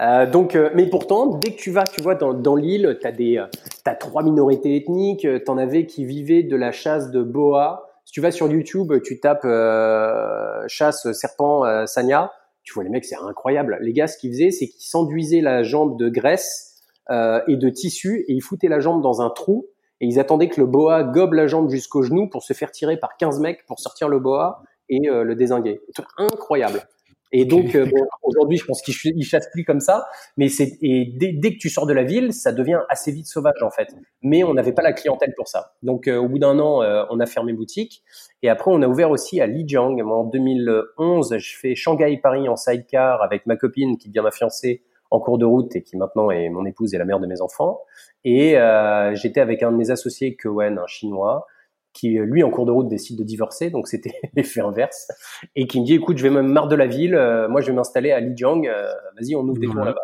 Euh, donc, euh, mais pourtant, dès que tu vas, tu vois, dans, dans l'île, t'as des, euh, t'as trois minorités ethniques. Euh, t'en avais qui vivaient de la chasse de boa. Si tu vas sur YouTube, tu tapes chasse serpent Sanya tu vois les mecs, c'est incroyable. Les gars, ce qu'ils faisaient, c'est qu'ils s'enduisaient la jambe de graisse euh, et de tissu et ils foutaient la jambe dans un trou et ils attendaient que le boa gobe la jambe jusqu'au genou pour se faire tirer par 15 mecs pour sortir le boa et euh, le désinguer. Incroyable. Et donc euh, bon, aujourd'hui, je pense qu'ils chassent plus comme ça, mais c'est et dès, dès, que tu sors de la ville, ça devient assez vite sauvage en fait. Mais on n'avait pas la clientèle pour ça. Donc euh, au bout d'un an, euh, on a fermé boutique et après on a ouvert aussi à Lijiang. En 2011, je fais Shanghai Paris en sidecar avec ma copine qui devient ma fiancée en cours de route et qui maintenant est mon épouse et la mère de mes enfants. Et j'étais avec un de mes associés, Kewen, un chinois qui lui en cours de route décide de divorcer, donc c'était l'effet inverse, et qui me dit écoute je vais même marre de la ville, euh, moi je vais m'installer à Lijiang, euh, vas-y on ouvre des ponts là-bas.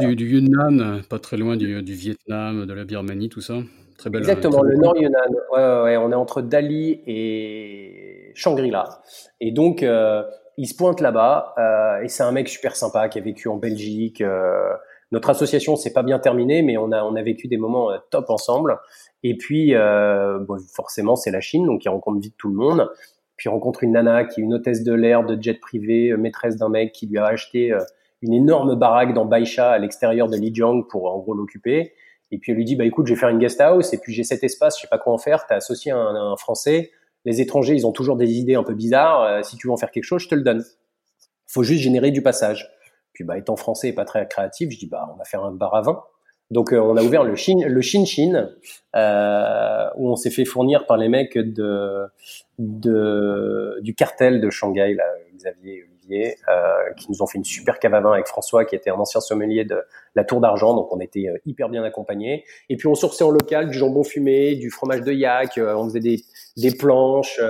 Du, du, Yunnan, pas très loin du, du, Vietnam, de la Birmanie, tout ça. Très belle. Exactement, le Nord Yunnan. Ouais, ouais, on est entre Dali et Shangri-La, et donc euh, il se pointe là-bas, et c'est un mec super sympa qui a vécu en Belgique. notre association s'est pas bien terminée, mais on a on a vécu des moments top ensemble. Et puis, euh, forcément, c'est la Chine, donc il rencontre vite tout le monde. Puis il rencontre une nana qui est une hôtesse de l'air de jet privé, euh, maîtresse d'un mec qui lui a acheté euh, une énorme baraque dans Baisha à l'extérieur de Lijiang pour en gros l'occuper. Et puis elle lui dit bah écoute, je vais faire une guest house et puis j'ai cet espace, je sais pas quoi en faire. T'as associé un, un Français. Les étrangers, ils ont toujours des idées un peu bizarres. Si tu veux en faire quelque chose, je te le donne. Faut juste générer du passage. Puis bah étant français et pas très créatif, je dis bah on va faire un bar à vin. Donc euh, on a ouvert le Shin, le Shin euh, où on s'est fait fournir par les mecs de, de du cartel de Shanghai, là, Xavier et Olivier, euh, qui nous ont fait une super cave à vin avec François, qui était un ancien sommelier de la Tour d'Argent, donc on était euh, hyper bien accompagnés. Et puis on sourçait en local du jambon fumé, du fromage de yak, euh, on faisait des, des planches,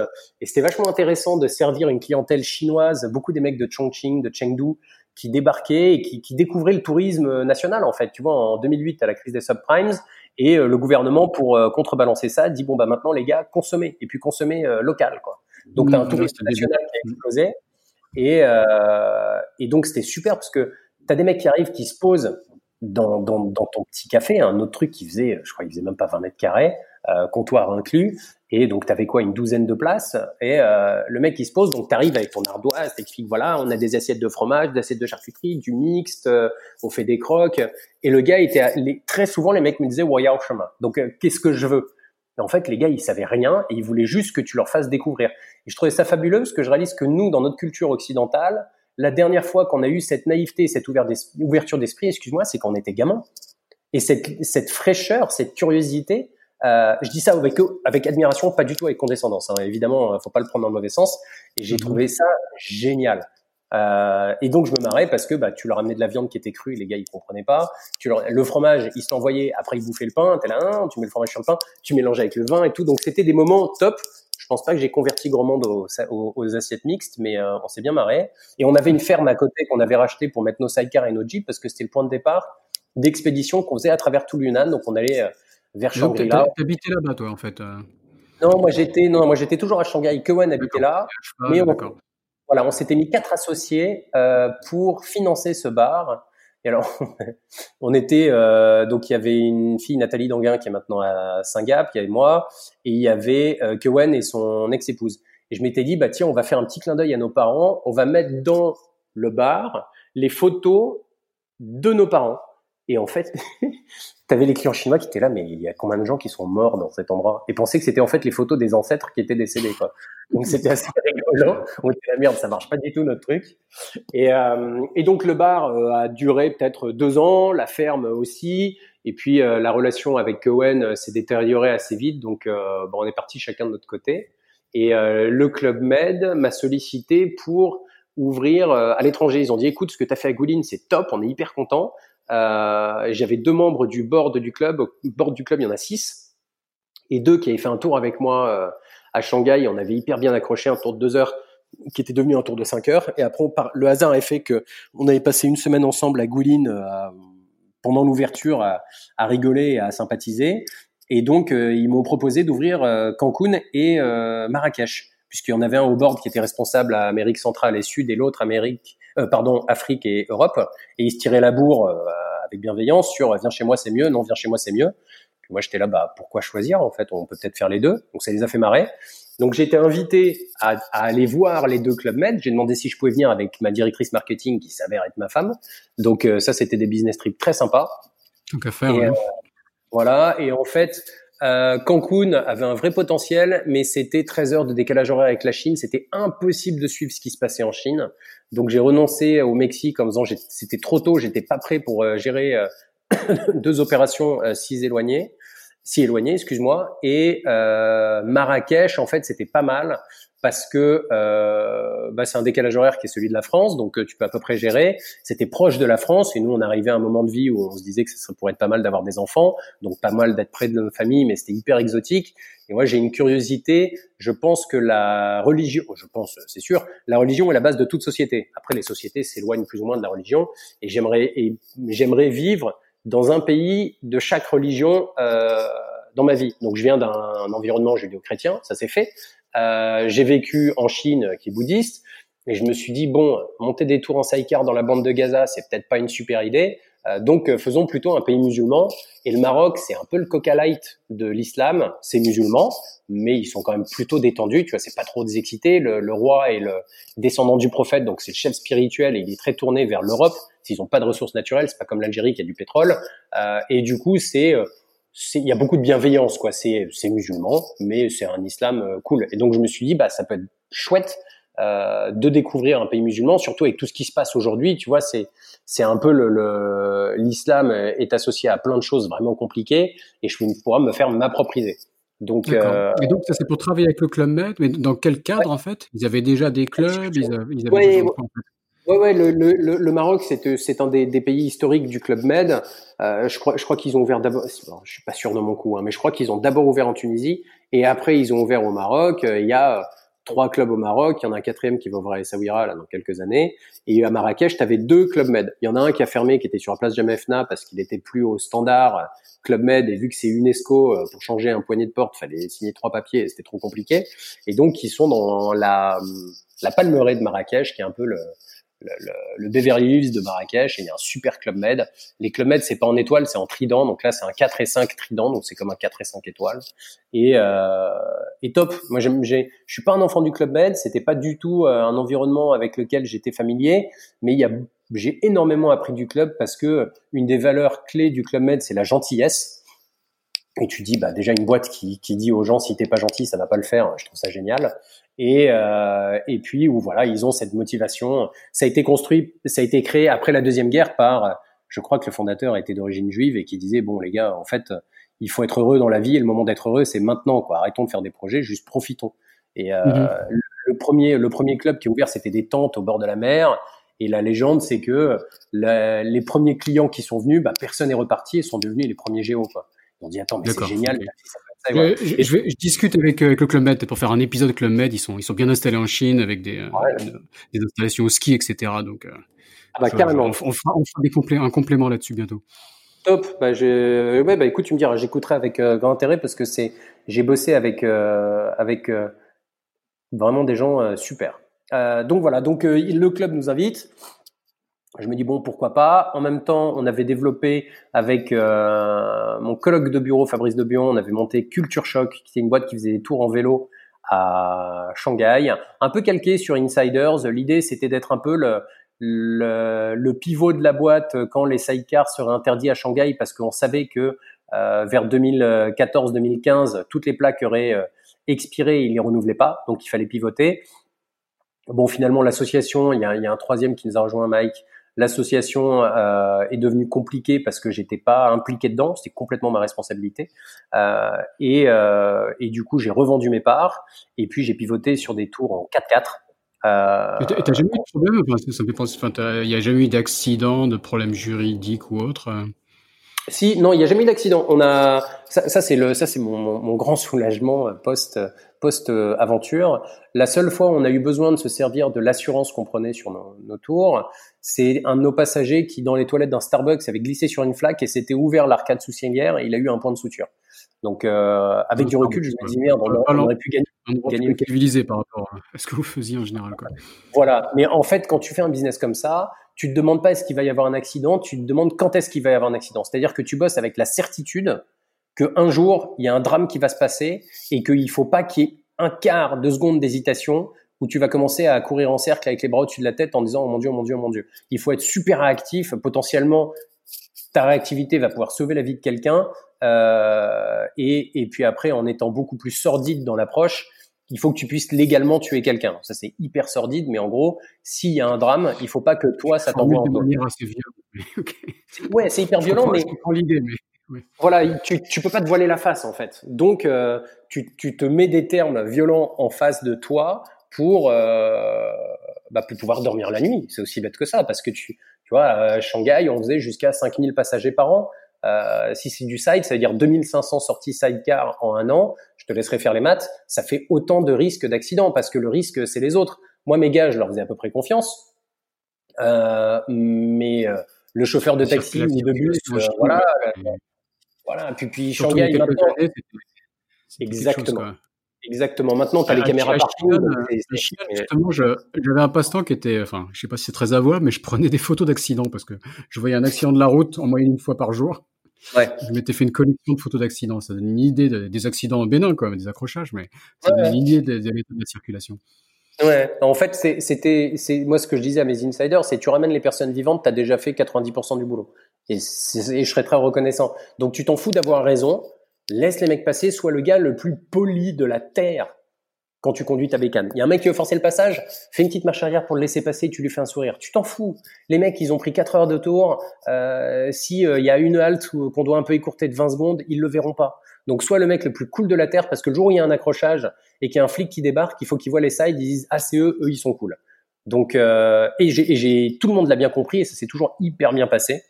et c'était vachement intéressant de servir une clientèle chinoise, beaucoup des mecs de Chongqing, de Chengdu, qui débarquaient et qui, qui découvraient le tourisme national en fait. Tu vois, en 2008 à la crise des subprimes et euh, le gouvernement pour euh, contrebalancer ça dit bon bah maintenant les gars consommez et puis consommez euh, local quoi. Donc tu as un mmh, tourisme national qui a explosé et et donc c'était super parce que tu as des mecs qui arrivent qui se posent dans, dans, dans ton petit café, un autre truc qui faisait, je crois, il faisait même pas 20 mètres carrés, euh, comptoir inclus, et donc tu avais quoi, une douzaine de places, et euh, le mec il se pose, donc tu arrives avec ton ardoise, t'expliques voilà, on a des assiettes de fromage, des assiettes de charcuterie, du mixte, euh, on fait des croques, et le gars était, les, très souvent les mecs me disaient ouais, au chemin, donc euh, qu'est-ce que je veux? Et en fait, les gars, ils savaient rien et ils voulaient juste que tu leur fasses découvrir. Et je trouvais ça fabuleux parce que je réalise que nous, dans notre culture occidentale, la dernière fois qu'on a eu cette naïveté, cette ouverture d'esprit, excuse-moi, c'est quand on était gamin. Et cette, cette fraîcheur, cette curiosité, euh, je dis ça avec, avec admiration, pas du tout avec condescendance. Hein. Évidemment, faut pas le prendre dans le mauvais sens. Et j'ai mhm. trouvé ça génial. Euh, et donc je me marrais parce que bah, tu leur amenais de la viande qui était crue, les gars ils comprenaient pas. Tu leur... Le fromage, ils se l'envoyaient, après ils bouffaient le pain, t'es là, hein, tu mets le fromage sur le pain, tu mélanges avec le vin et tout. Donc c'était des moments top. Je pense pas que j'ai converti grand monde aux, aux, assiettes mixtes, mais euh, on s'est bien marré. Et on avait une ferme à côté qu'on avait racheté pour mettre nos sidecars et nos jeeps parce que c'était le point de départ d'expédition qu'on faisait à travers tout l'Yunnan. Donc on allait euh, vers Shangri-La. T'habitais là-bas toi en fait Non, moi j'étais non, moi j'étais toujours à Shanghai. Kewen habitait là, mais on, voilà, on s'était mis quatre associés euh, pour financer ce bar. Et alors, on était euh, donc il y avait une fille Nathalie Danguin qui est maintenant à Saint-Gap, il y avait moi, et il y avait euh, Kewen et son ex-épouse. Et je m'étais dit bah tiens, on va faire un petit clin d'œil à nos parents, on va mettre dans le bar les photos de nos parents. Et en fait, tu avais les clients chinois qui étaient là, mais il y a combien de gens qui sont morts dans cet endroit Et pensaient que c'était en fait les photos des ancêtres qui étaient décédés. Quoi. Donc c'était assez rigolo. On était la merde, ça marche pas du tout notre truc. Et, euh, donc le bar euh, a duré peut-être deux ans, la ferme aussi. Et puis euh, la relation avec Cohen s'est détériorée assez vite. Donc bon, on est parti chacun de notre côté. Et le Club Med m'a sollicité pour ouvrir à l'étranger. Ils ont dit écoute, ce que tu as fait à Gouline, c'est top, on est hyper content. Euh, J'avais deux membres du board du club. Au board du club, il y en a six. Et deux qui avaient fait un tour avec moi euh, à Shanghai. On avait hyper bien accroché un tour de deux heures qui était devenu un tour de cinq heures. Et après, le hasard a fait que on avait passé une semaine ensemble à Goulin euh, pendant l'ouverture à, rigoler et à sympathiser. Et donc, ils m'ont proposé d'ouvrir Cancun et Marrakech, puisqu'il y en avait un au board qui était responsable à Amérique centrale et sud et l'autre Amérique euh, pardon, Afrique et Europe, et ils se tiraient la bourre euh, avec bienveillance sur viens chez moi c'est mieux, non viens chez moi c'est mieux. Puis moi j'étais là, bah pourquoi choisir en fait, on peut peut-être faire les deux. Donc ça les a fait marrer. Donc j'ai été invité à, à, aller voir les deux clubs Med. J'ai demandé si je pouvais venir avec ma directrice marketing qui s'avère être ma femme. Donc euh, ça c'était des business trips très sympas. Donc à faire. Et, voilà. Et en fait, euh, Cancun avait un vrai potentiel, mais c'était 13 heures de décalage horaire avec la Chine. C'était impossible de suivre ce qui se passait en Chine. Donc j'ai renoncé au Mexique en disant c'était trop tôt, j'étais pas prêt pour euh, gérer euh, deux opérations si éloignées, si éloignées, excuse-moi. Et Marrakech, en fait, c'était pas mal parce que euh, bah, c'est un décalage horaire qui est celui de la France, donc euh, tu peux à peu près gérer. C'était proche de la France et nous on arrivait à un moment de vie où on se disait que ça pourrait être pas mal d'avoir des enfants, donc pas mal d'être près de notre famille, mais c'était hyper exotique. Et moi j'ai une curiosité. Je pense que la religion, je pense, c'est sûr, la religion est la base de toute société. Après les sociétés s'éloignent plus ou moins de la religion et j'aimerais j'aimerais vivre dans un pays de chaque religion. Euh, dans ma vie. Donc je viens d'un environnement judéo-chrétien, ça s'est fait. Euh, j'ai vécu en Chine, qui est bouddhiste, et je me suis dit bon, monter des tours en sidecar dans la bande de Gaza, c'est peut-être pas une super idée. Euh, donc euh, faisons plutôt un pays musulman. Et le Maroc, c'est un peu le coca light de l'islam. C'est musulman, mais ils sont quand même plutôt détendus. Tu vois, c'est pas trop désexcité. Le, le, roi est le descendant du prophète, donc c'est le chef spirituel et il est très tourné vers l'Europe. S'ils ont pas de ressources naturelles, c'est pas comme l'Algérie qui a du pétrole. Euh, et du coup, c'est il y a beaucoup de bienveillance quoi. C'est c'est musulman mais c'est un islam euh, cool. Et donc je me suis dit bah ça peut être chouette euh, de découvrir un pays musulman surtout avec tout ce qui se passe aujourd'hui. Tu vois c'est c'est un peu le l'islam est associé à plein de choses vraiment compliquées et je pourrais me faire m'approprier. Donc euh... et donc ça c'est pour travailler avec le club Med mais dans quel cadre en fait? Ils avaient déjà des clubs ils avaient, ils avaient Ouais, ouais, le, le, le Maroc, c'est, c'est un des, des, pays historiques du Club Med. Euh, je crois, je crois qu'ils ont ouvert d'abord, je suis pas sûr de mon coup, hein, mais je crois qu'ils ont d'abord ouvert en Tunisie et après ils ont ouvert au Maroc. Euh, il y a trois clubs au Maroc, il y en a un quatrième qui va ouvrir à Essaouira là dans quelques années. Et à Marrakech, tu avais deux Club Med. Il y en a un qui a fermé, qui était sur la place Jamefna parce qu'il était plus au standard Club Med et vu que c'est UNESCO, euh, pour changer un poignet de porte, fallait signer trois papiers, c'était trop compliqué. Et donc ils sont dans la la palmeraie de Marrakech, qui est un peu le le, le, Beverly Hills de Marrakech il y a un super club med. Les club med c'est pas en étoile, c'est en trident. Donc là c'est un 4 et 5 trident, donc c'est comme un 4 et 5 étoiles. Et, euh, et top. Moi j'aime, j'ai, je suis pas un enfant du club med, c'était pas du tout euh, un environnement avec lequel j'étais familier, mais il y a j'ai énormément appris du club parce que une des valeurs clés du club med c'est la gentillesse. Et tu dis, bah déjà une boîte qui, qui dit aux gens si t'es pas gentil, ça va pas le faire. Je trouve ça génial et, euh, et puis où voilà ils ont cette motivation. Ça a été construit, ça a été créé après la deuxième guerre par, je crois que le fondateur était d'origine juive et qui disait bon les gars en fait il faut être heureux dans la vie et le moment d'être heureux c'est maintenant quoi. Arrêtons de faire des projets, juste profitons. Et euh, mhm. le, premier, le premier club qui est ouvert, c'était des tentes au bord de la mer. Et la légende, c'est que les premiers clients qui sont venus, bah, personne n'est reparti et sont devenus les premiers géos. Quoi. On dit attends, mais c'est génial. Je, discute avec, le Club Med pour faire un épisode Club Med. Ils sont, ils sont bien installés en Chine avec des, des installations au ski, etc. Donc, ah bah, carrément. On, fera, on fera des un complément là-dessus bientôt. Top. Bah, ouais, bah, écoute, tu me diras, j'écouterai avec euh, grand intérêt parce que c'est, j'ai bossé avec, euh, avec euh, vraiment des gens super. donc voilà. Donc le club nous invite. Je me dis bon, pourquoi pas. En même temps, on avait développé avec mon colloque de bureau, Fabrice de Bion, on avait monté Culture Shock, qui était une boîte qui faisait des tours en vélo à Shanghai, un peu calqué sur Insiders. L'idée, c'était d'être un peu le, pivot de la boîte quand les sidecars seraient interdits à Shanghai parce qu'on savait que euh, vers 2014-2015, toutes les plaques auraient euh, expiré et ils les renouvelaient pas, donc il fallait pivoter. Bon, finalement, l'association, il y a, y a un troisième qui nous a rejoint, Mike. L'association euh, est devenue compliquée parce que j'étais pas impliqué dedans, c'était complètement ma responsabilité. Euh, et, euh, et, du coup, j'ai revendu mes parts et puis j'ai pivoté sur des tours en 4-4 euh... T'as jamais eu de problème? Il n'y a jamais eu d'accident, de problème juridique ou autre euh? Si, non, il n'y a jamais eu d'accident. On a ça, ça c'est le, ça c'est mon, mon, grand soulagement euh, post post aventure. La seule fois où on a eu besoin de se servir de l'assurance qu'on prenait sur nos, nos tours, c'est un de nos passagers qui dans les toilettes d'un Starbucks avait glissé sur une flaque et s'était ouvert l'arcade sous cielière et il a eu un point de suture. Donc euh, avec du recul, je me dis merde, on, aurait pu gagner. gagner par rapport à ce que vous faisiez en général. Quoi. Voilà, mais en fait, quand tu fais un business comme ça, tu te demandes pas est-ce qu'il va y avoir un accident, tu te demandes quand est-ce qu'il va y avoir un accident. C'est-à-dire que tu bosses avec la certitude que un jour il y a un drame qui va se passer et qu'il faut pas qu'il y ait un quart de seconde d'hésitation où tu vas commencer à courir en cercle avec les bras au-dessus de la tête en disant oh mon dieu, oh mon dieu, oh mon dieu. Il faut être super réactif. Potentiellement, ta réactivité va pouvoir sauver la vie de quelqu'un. Euh, et, et, puis après, en étant beaucoup plus sordide dans l'approche, il faut que tu puisses légalement tuer quelqu'un. Ça, c'est hyper sordide, mais en gros, s'il y a un drame, il faut pas que toi, ça t'envoie en manière assez violente. Ouais, c'est hyper violent, mais. l'idée, mais. Voilà, tu, tu peux pas te voiler la face, en fait. Donc, euh, tu, tu te mets des termes violents en face de toi pour, euh, bah, pour pouvoir dormir la nuit. C'est aussi bête que ça, parce que tu, tu vois, à Shanghai, on faisait jusqu'à 5000 passagers par an. Euh, si c'est du side, ça veut dire 2500 sorties sidecar en un an. Je te laisserai faire les maths. Ça fait autant de risques d'accident parce que le risque, c'est les autres. Moi, mes gars, je leur faisais à peu près confiance. Euh, mais euh, le chauffeur de taxi ou de bus, euh, voilà, voilà. Puis, puis Shanghai maintenant. Exactement. Exactement. Maintenant, tu as les caméras partout. justement, j'avais un passe-temps qui était, enfin, je sais pas si c'est très à voir, mais je prenais des photos d'accidents parce que je voyais un accident de la route en moyenne une fois par jour. Ouais. Je m'étais fait une collection de photos d'accidents. Ça donne une idée des accidents bénins, quoi, des accrochages, mais ça donne une idée de, de, la circulation. Ouais. En fait, c'était, c'est moi ce que je disais à mes insiders, c'est tu ramènes les personnes vivantes, tu as déjà fait 90% du boulot. Et, et, je serais très reconnaissant. Donc tu t'en fous d'avoir raison laisse les mecs passer, sois le gars le plus poli de la terre quand tu conduis ta bécane. Il y a un mec qui veut forcer le passage, fais une petite marche arrière pour le laisser passer, tu lui fais un sourire. Tu t'en fous. Les mecs, ils ont pris 4 heures de tour. Euh, si euh, il y a une halte qu'on doit un peu écourter de 20 secondes, ils le verront pas. Donc sois le mec le plus cool de la terre parce que le jour où il y a un accrochage et qu'il y a un flic qui débarque, il faut qu'il voit les sides, ils disent ah c'est eux, eux ils sont cool. Donc euh, et j'ai tout le monde l'a bien compris et ça s'est toujours hyper bien passé.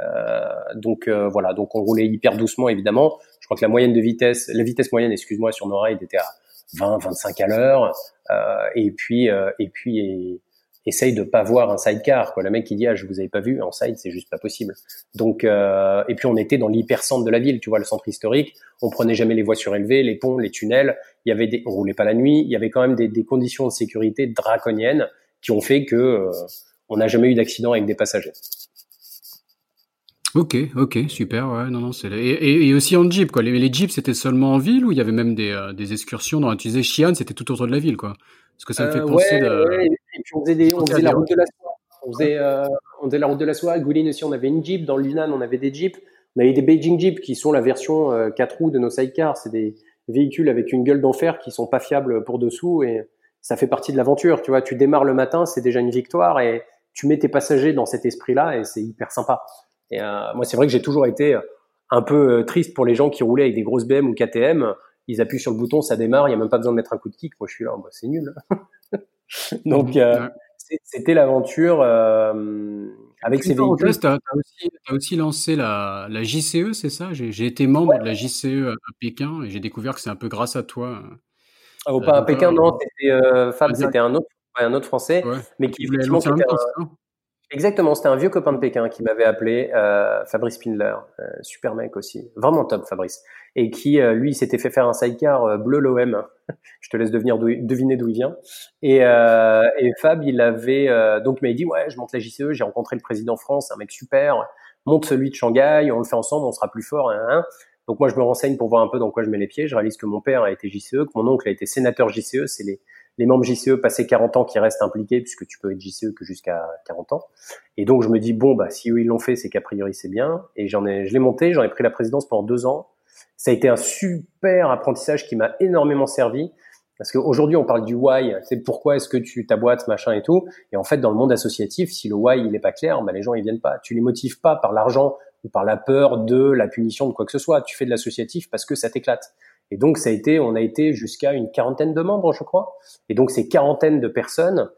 Euh, donc euh, voilà, donc on roulait hyper doucement évidemment. Je crois que la moyenne de vitesse, la vitesse moyenne, excuse-moi, sur nos raids était à 20, 25 à l'heure. Euh, et puis et puis essaye de pas voir un sidecar. Quoi. Le mec qui dit ah je vous avais pas vu en side, c'est juste pas possible. Donc euh, et puis on était dans l'hypercentre de la ville, tu vois le centre historique. On prenait jamais les voies surélevées, les ponts, les tunnels. Il y avait des, on roulait pas la nuit. Il y avait quand même des, des conditions de sécurité draconiennes qui ont fait que on n'a jamais eu d'accident avec des passagers. Ok, ok, super, ouais, non, non, c'est et, et, aussi en jeep, quoi. Les, les jeeps, c'était seulement en ville ou il y avait même des, euh, des excursions dans, tu disais Xi'an, c'était tout autour de la ville, quoi? Parce que ça me fait euh, penser de... ouais, et puis on faisait, des, on faisait la route de la soie. On faisait, euh, on faisait la route de la soie. À Gulin aussi, on avait une jeep. Dans l'Yunnan, on avait des jeeps. On avait des Beijing Jeep qui sont la version euh, 4 roues de nos sidecars. C'est des véhicules avec une gueule d'enfer qui sont pas fiables pour dessous et ça fait partie de l'aventure. Tu vois, tu démarres le matin, c'est déjà une victoire et tu mets tes passagers dans cet esprit-là et c'est hyper sympa. Et euh, moi, c'est vrai que j'ai toujours été un peu euh, triste pour les gens qui roulaient avec des grosses BM ou KTM ils appuient sur le bouton, ça démarre, il y a même pas besoin de mettre un coup de kick. Moi, je suis là, bah, c'est nul. Donc, euh, c'était l'aventure euh, avec ces véhicules. Tu as, aussi, aussi lancé la, la JCE, c'est ça? J'ai été membre de la JCE à, Pékin et j'ai découvert que c'est un peu grâce à toi. Ah, oh, pas à Pékin, non, c'était euh, Fab, c'était un autre, un autre français, mais qui effectivement un, Exactement, c'était un vieux copain de Pékin qui m'avait appelé, euh, Fabrice Pindler, euh, super mec aussi, vraiment top Fabrice, et qui euh, lui s'était fait faire un sidecar euh, bleu l'OM. Je te laisse devenir deviner d'où il vient. Et, euh, et Fab, il avait donc il m'a dit ouais, je monte la JCE, j'ai rencontré le président France, un mec super, monte celui de Shanghai, on le fait ensemble, on sera plus fort. Hein, hein. Donc moi je me renseigne pour voir un peu dans quoi je mets les pieds. Je réalise que mon père a été JCE, que mon oncle a été sénateur JCE, c'est les les membres JCE passés 40 ans qui restent impliqués, puisque tu peux être JCE que jusqu'à 40 ans. Et donc je me dis bon bah si eux ils l'ont fait, c'est qu'a priori c'est bien. Et j'en ai, je l'ai monté, j'en ai pris la présidence pendant deux ans. Ça a été un super apprentissage qui m'a énormément servi. Parce qu'aujourd'hui, on parle du why, c'est pourquoi est-ce que tu boîte machin et tout. Et en fait, dans le monde associatif, si le why il est pas clair, bah, les gens ils viennent pas. Tu les motives pas par l'argent ou par la peur de la punition de quoi que ce soit. Tu fais de l'associatif parce que ça t'éclate. Et donc, ça a été, on a été jusqu'à une quarantaine de membres, je crois. Et donc, ces quarantaines de personnes,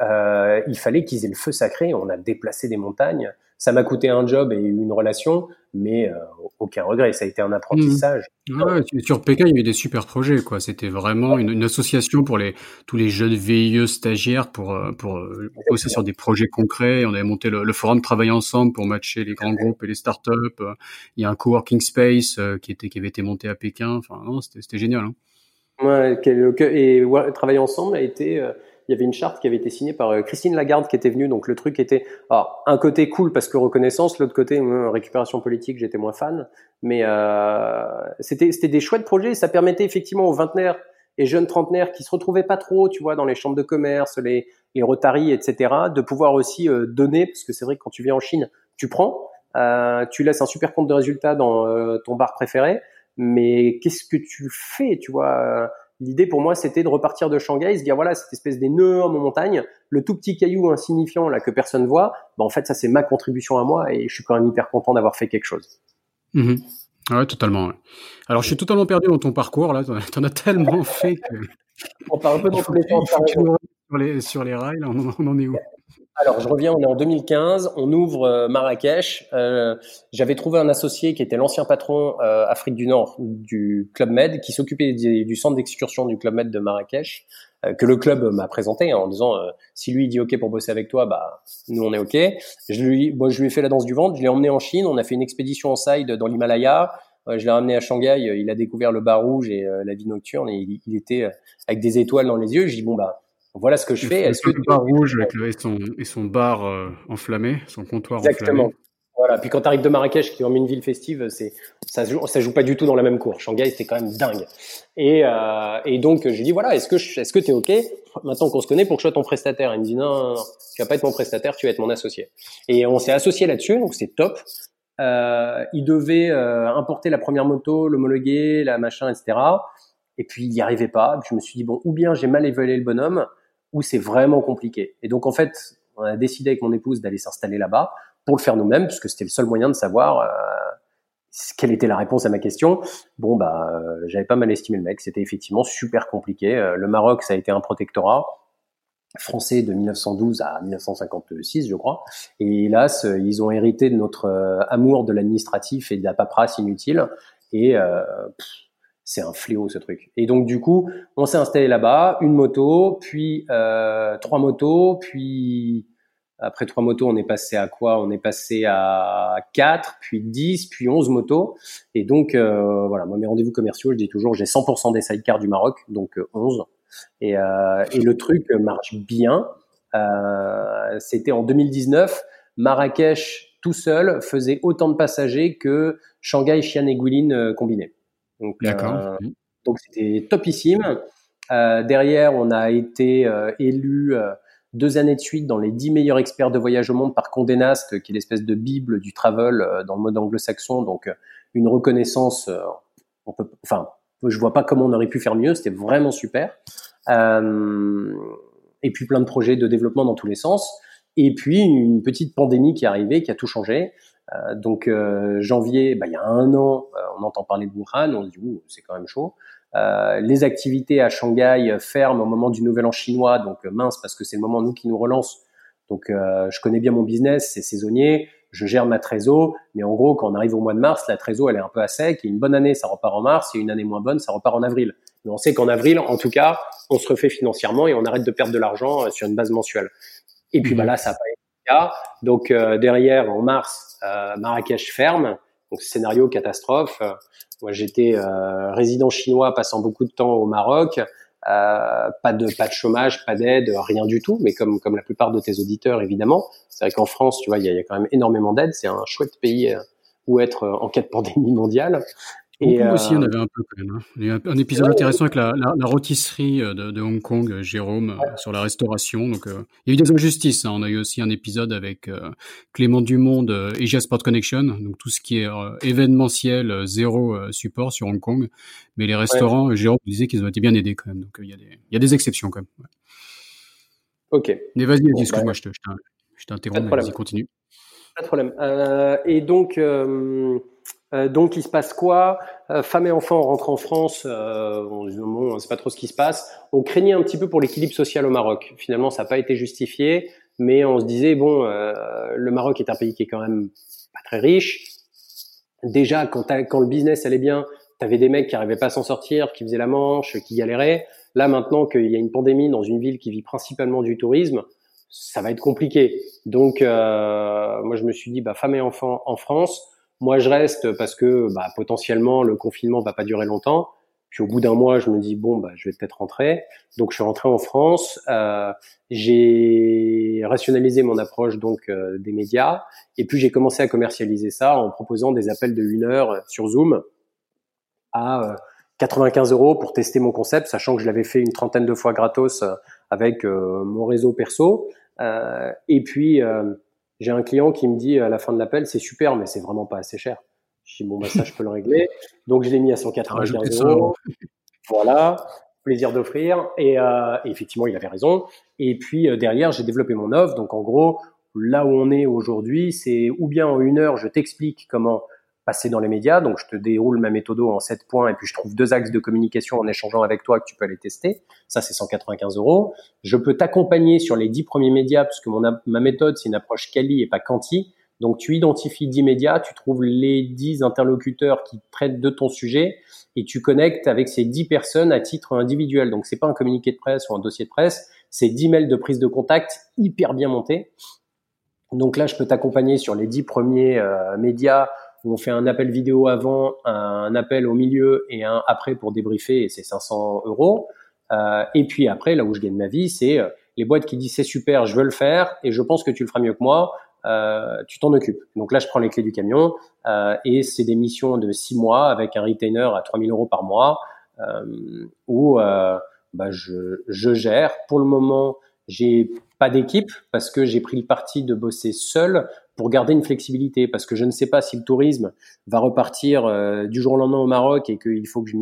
euh, il fallait qu'ils aient le feu sacré. On a déplacé des montagnes. Ça m'a coûté un job et une relation, mais euh, aucun regret. Ça a été un apprentissage. Mmh. Ouais, sur Pékin, il y a eu des super projets. quoi. C'était vraiment une, une, association pour les tous les jeunes VIE stagiaires pour euh, pour euh, bosser sur des projets concrets. On avait monté le, le, forum travail ensemble pour matcher les grands groupes et les startups. Il y a un coworking space qui était qui avait été monté à Pékin. Enfin, c'était génial. Hein. Ouais, et travailler ensemble a été il y avait une charte qui avait été signée par euh, Christine Lagarde qui était venue. Donc le truc était alors, un côté cool parce que reconnaissance, l'autre côté récupération politique, j'étais moins fan. Mais euh, c'était c'était des chouettes projets. Ça permettait effectivement aux vingtenaires et jeunes trentenaires qui se retrouvaient pas trop, tu vois, dans les chambres de commerce, les les Rotary, etc., de pouvoir aussi euh, donner, parce que c'est vrai que quand tu viens en Chine, tu prends, euh, tu laisses un super compte de résultats dans euh, ton bar préféré, mais qu'est-ce que tu fais, tu vois L'idée pour moi, c'était de repartir de Shanghai, se dire voilà cette espèce d'énorme montagne, le tout petit caillou insignifiant là que personne voit. Bah, en fait, ça c'est ma contribution à moi et je suis quand même hyper content d'avoir fait quelque chose. Mmh. Ouais, totalement. Alors, je suis totalement perdu dans ton parcours là. T'en as tellement fait que. On parle un peu dans tous les temps. Sur les, sur les rails, on, on en est où? Alors, je reviens, on est en 2015, on ouvre euh, Marrakech. Euh, J'avais trouvé un associé qui était l'ancien patron euh, Afrique du Nord du Club Med, qui s'occupait du, centre d'excursion du Club Med de Marrakech, euh, que le club m'a présenté hein, en disant euh, si lui il dit OK pour bosser avec toi, bah nous on est OK. Je lui, bon, je lui ai fait la danse du ventre, je l'ai emmené en Chine, on a fait une expédition en side dans l'Himalaya. je l'ai ramené à Shanghai, il a découvert le bar rouge et la vie nocturne et il, il était avec des étoiles dans les yeux. Je dis bon bah voilà ce que je fais. Est-ce que le bar rouge avec le, et, son, et son bar euh, enflammé, son comptoir Exactement. Voilà. Puis quand tu arrives de Marrakech, qui est une ville festive, c'est ça joue, ça joue pas du tout dans la même cour. Shanghai, c'était quand même dingue. Et, euh, et donc j'ai dit voilà, est-ce que est-ce que t'es ok maintenant qu'on se connaît pour que je sois ton prestataire? Il me dit non, non, non, tu vas pas être mon prestataire, tu vas être mon associé. Et on s'est associé là-dessus, donc c'est top. Euh, il devait euh, importer la première moto, l'homologuer, la machin, etc. Et puis il n'y arrivait pas. je me suis dit bon, ou bien j'ai mal évalué le bonhomme, où c'est vraiment compliqué. Et donc en fait, on a décidé avec mon épouse d'aller s'installer là-bas pour le faire nous-mêmes, puisque c'était le seul moyen de savoir euh, quelle était la réponse à ma question. Bon bah, euh, j'avais pas mal estimé le mec. C'était effectivement super compliqué. Euh, le Maroc, ça a été un protectorat français de 1912 à 1956, je crois. Et hélas, ils ont hérité de notre amour de l'administratif et de la paperasse inutile. Et c'est un fléau ce truc. Et donc du coup, on s'est installé là-bas, une moto, puis euh, trois motos, puis après trois motos, on est passé à quoi? On est passé à quatre, puis dix, puis onze motos. Et donc euh, voilà, moi mes rendez-vous commerciaux, je dis toujours, j'ai 100% des sidecars du Maroc, donc euh, 11. Et, euh, et, le truc marche bien. Euh, c'était en 2019, Marrakech tout seul faisait autant de passagers que Shanghai, Xi'an et Guilin combinés. Donc, euh, donc c'était topissime. Euh, derrière, on a été euh, élu deux années de suite dans les dix meilleurs experts de voyage au monde par Condé Nast, qui est l'espèce de bible du travel dans le mode anglo-saxon. Donc une reconnaissance, on peut, enfin, je vois pas comment on aurait pu faire mieux. C'était vraiment super. Euh, et puis plein de projets de développement dans tous les sens. Et puis une petite pandémie qui est arrivée, qui a tout changé. Euh, donc euh, janvier, bah, il y a un an, euh, on entend parler de Wuhan, on se dit c'est quand même chaud. Les activités à Shanghai ferment au moment du Nouvel An chinois, donc mince parce que c'est le moment nous qui nous relance. Donc je connais bien mon business, c'est saisonnier, je gère ma trésor, mais en gros quand on arrive au mois de mars, la trésor elle est un peu à sec. Et une bonne année ça repart en mars, et une année moins bonne ça repart en avril. Mais on sait qu'en avril, en tout cas, on se refait financièrement et on arrête de perdre de l'argent sur une base mensuelle. Et puis bah là ça n'a pas cas. Donc derrière en mars, Marrakech ferme donc scénario catastrophe. Euh, moi, j'étais euh, résident chinois, passant beaucoup de temps au Maroc. Euh, pas de pas de chômage, pas d'aide, rien du tout. Mais comme comme la plupart de tes auditeurs, évidemment, c'est vrai qu'en France, tu vois, il y a, y a, quand même énormément d'aide. C'est un chouette pays où être en cas de pandémie mondiale. Hong Kong aussi, on avait un peu quand même. Hein. Il y a un épisode intéressant avec la, la, la rôtisserie euh, de, de, Hong Kong, euh, Jérôme, euh, sur la restauration. Donc, il y a eu des injustices. Hein. On a eu aussi un épisode avec Clément Dumont de Asia Sport Connection, donc tout ce qui est événementiel, zéro support sur Hong Kong. Mais les restaurants, Jérôme disait qu'ils ont été bien aidés quand même. Donc, il y, a des, il y a des exceptions quand même. Ok. Mais vas-y, bon, excuse-moi, bah, je t'interromps, vas-y, continue. Pas de problème. et donc, euh, donc, il se passe quoi? Euh, Femmes et enfants rentrent en France. Euh, on bon, sait pas trop ce qui se passe. On craignait un petit peu pour l'équilibre social au Maroc. Finalement, ça n'a pas été justifié, mais on se disait bon, euh, le Maroc est un pays qui est quand même pas très riche. Déjà, quand, quand le business allait bien, tu avais des mecs qui arrivaient pas à s'en sortir, qui faisaient la manche, qui galéraient. Là, maintenant qu'il y a une pandémie dans une ville qui vit principalement du tourisme, ça va être compliqué. Donc, moi, je me suis dit, bah, femmes et enfants en France moi, je reste parce que bah, potentiellement le confinement va pas durer longtemps. Puis au bout d'un mois, je me dis bon, bah, je vais peut-être rentrer. Donc je suis rentré en France. Euh, j'ai rationalisé mon approche donc euh, des médias et puis j'ai commencé à commercialiser ça en proposant des appels de une heure sur Zoom à 95 euh, euros pour tester mon concept, sachant que je l'avais fait une trentaine de fois gratos euh, avec mon réseau perso. et puis j'ai un client qui me dit à la fin de l'appel, c'est super, mais c'est vraiment pas assez cher. Je dis, bon, bah, ça, je peux le régler. Donc, je l'ai mis à 195 euros. Voilà. Plaisir d'offrir. Et, euh, effectivement, il avait raison. Et puis, euh, derrière, j'ai développé mon offre. Donc, en gros, là où on est aujourd'hui, c'est ou bien en une heure, je t'explique comment passer dans les médias. Donc, je te déroule ma méthode en sept points et puis je trouve deux axes de communication en échangeant avec toi que tu peux aller tester. Ça, c'est 195 euros. Je peux t'accompagner sur les dix premiers médias puisque mon, ma méthode, c'est une approche quali et pas quanti. Donc, tu identifies 10 médias, tu trouves les 10 interlocuteurs qui traitent de ton sujet et tu connectes avec ces 10 personnes à titre individuel. Donc, c'est pas un communiqué de presse ou un dossier de presse, c'est 10 mails de prise de contact hyper bien montés. Donc là, je peux t'accompagner sur les 10 premiers euh, médias on fait un appel vidéo avant, un appel au milieu et un après pour débriefer et c'est 500 euros. Euh, et puis après, là où je gagne ma vie, c'est euh, les boîtes qui disent c'est super, je veux le faire et je pense que tu le feras mieux que moi. Euh, tu t'en occupes. Donc là, je prends les clés du camion euh, et c'est des missions de six mois avec un retainer à 3000 euros par mois euh, où bah, je, je gère. Pour le moment, j'ai pas d'équipe parce que j'ai pris le parti de bosser seul pour garder une flexibilité parce que je ne sais pas si le tourisme va repartir euh, du jour au lendemain au Maroc et qu'il faut que je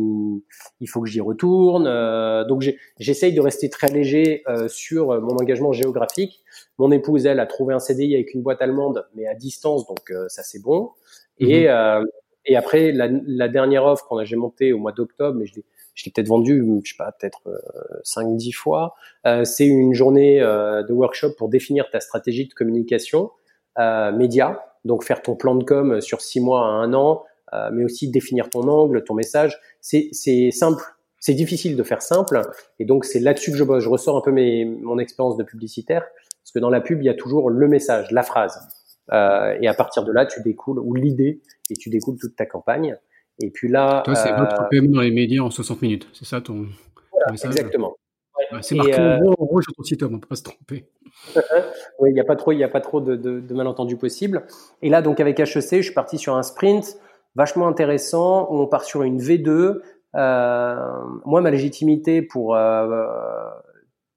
il faut que j'y retourne. Euh, donc j'essaye de rester très léger euh, sur mon engagement géographique. Mon épouse elle a trouvé un CDI avec une boîte allemande mais à distance donc ça c'est bon. Et mhm. et après la, la dernière offre qu'on a j'ai montée au mois d'octobre mais je l'ai je l'ai peut-être vendu, je sais pas, peut-être euh, 5-10 fois. Euh, c'est une journée euh, de workshop pour définir ta stratégie de communication euh, média, donc faire ton plan de com sur 6 mois à 1 an, euh, mais aussi définir ton angle, ton message. C'est simple, c'est difficile de faire simple, et donc c'est là-dessus que je bosse. Je ressors un peu mes, mon expérience de publicitaire, parce que dans la pub, il y a toujours le message, la phrase. Euh, et à partir de là, tu découles, ou l'idée, et tu découles toute ta campagne. Et puis là. Toi, c'est votre paiement dans les médias en 60 minutes. C'est ça ton, message Exactement. c'est marqué en, gros, en gros sur ton site web, on ne peut pas se tromper. oui, il n'y a pas trop, y a pas trop de, de, de, malentendus possibles. Et là, donc avec HEC, je suis parti sur un sprint vachement intéressant où on part sur une V2. Euh, moi, ma légitimité pour euh,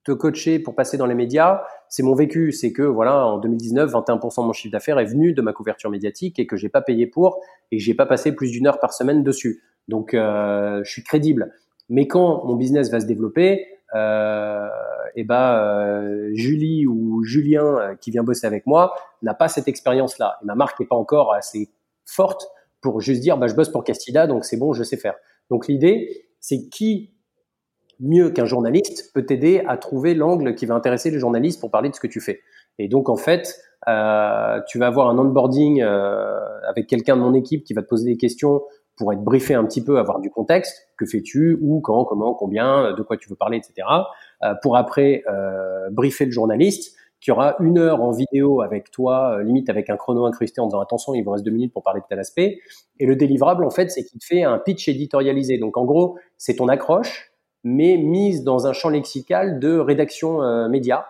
te coacher, pour passer dans les médias, c'est mon vécu. C'est que voilà, en 2019, 21% de mon chiffre d'affaires est venu de ma couverture médiatique et que j'ai pas payé pour et que j'ai pas passé plus d'une heure par semaine dessus. Donc, euh, je suis crédible. Mais quand mon business va se développer, euh, et eh ben euh, Julie ou Julien euh, qui vient bosser avec moi n'a pas cette expérience-là. ma marque n'est pas encore assez forte pour juste dire bah, je bosse pour Castida, donc c'est bon, je sais faire. Donc l'idée, c'est qui mieux qu'un journaliste peut t'aider à trouver l'angle qui va intéresser les journalistes pour parler de ce que tu fais. Et donc en fait, euh, tu vas avoir un onboarding euh, avec quelqu'un de mon équipe qui va te poser des questions pour être briefé un petit peu, avoir du contexte. Que fais-tu? Où? Quand? Comment? Combien? De quoi tu veux parler? Etc. Euh, pour après euh, briefer le journaliste qui aura une heure en vidéo avec toi, euh, limite avec un chrono incrusté en disant attention, il vous reste deux minutes pour parler de tel aspect. Et le délivrable, en fait, c'est qu'il te fait un pitch éditorialisé. Donc en gros, c'est ton accroche, mais mise dans un champ lexical de rédaction euh, média.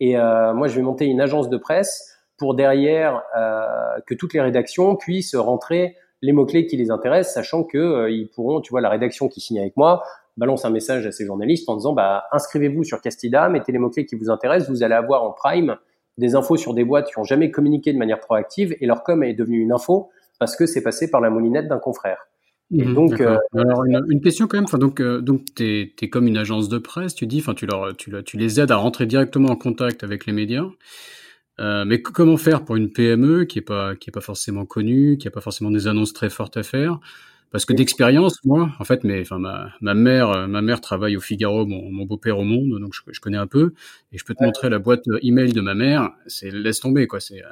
Et euh, moi, je vais monter une agence de presse pour derrière euh, que toutes les rédactions puissent rentrer les mots-clés qui les intéressent, sachant que euh, ils pourront, tu vois, la rédaction qui signe avec moi balance un message à ces journalistes en disant, bah, inscrivez-vous sur Castida, mettez les mots-clés qui vous intéressent, vous allez avoir en prime des infos sur des boîtes qui ont jamais communiqué de manière proactive et leur com est devenue une info parce que c'est passé par la moulinette d'un confrère. Et mmh, donc, euh, alors une, une, question quand même. Enfin, donc, euh, donc t'es es comme une agence de presse. Tu dis, enfin, tu leur, tu, tu les aides à rentrer directement en contact avec les médias. Euh, mais comment faire pour une PME qui est pas qui est pas forcément connue, qui a pas forcément des annonces très fortes à faire? Parce que d'expérience, moi, en fait, mais enfin ma, ma mère euh, ma mère travaille au Figaro, mon, mon beau-père au Monde, donc je, je, connais un peu. Et je peux te montrer la boîte email de ma mère. C'est laisse tomber quoi. C'est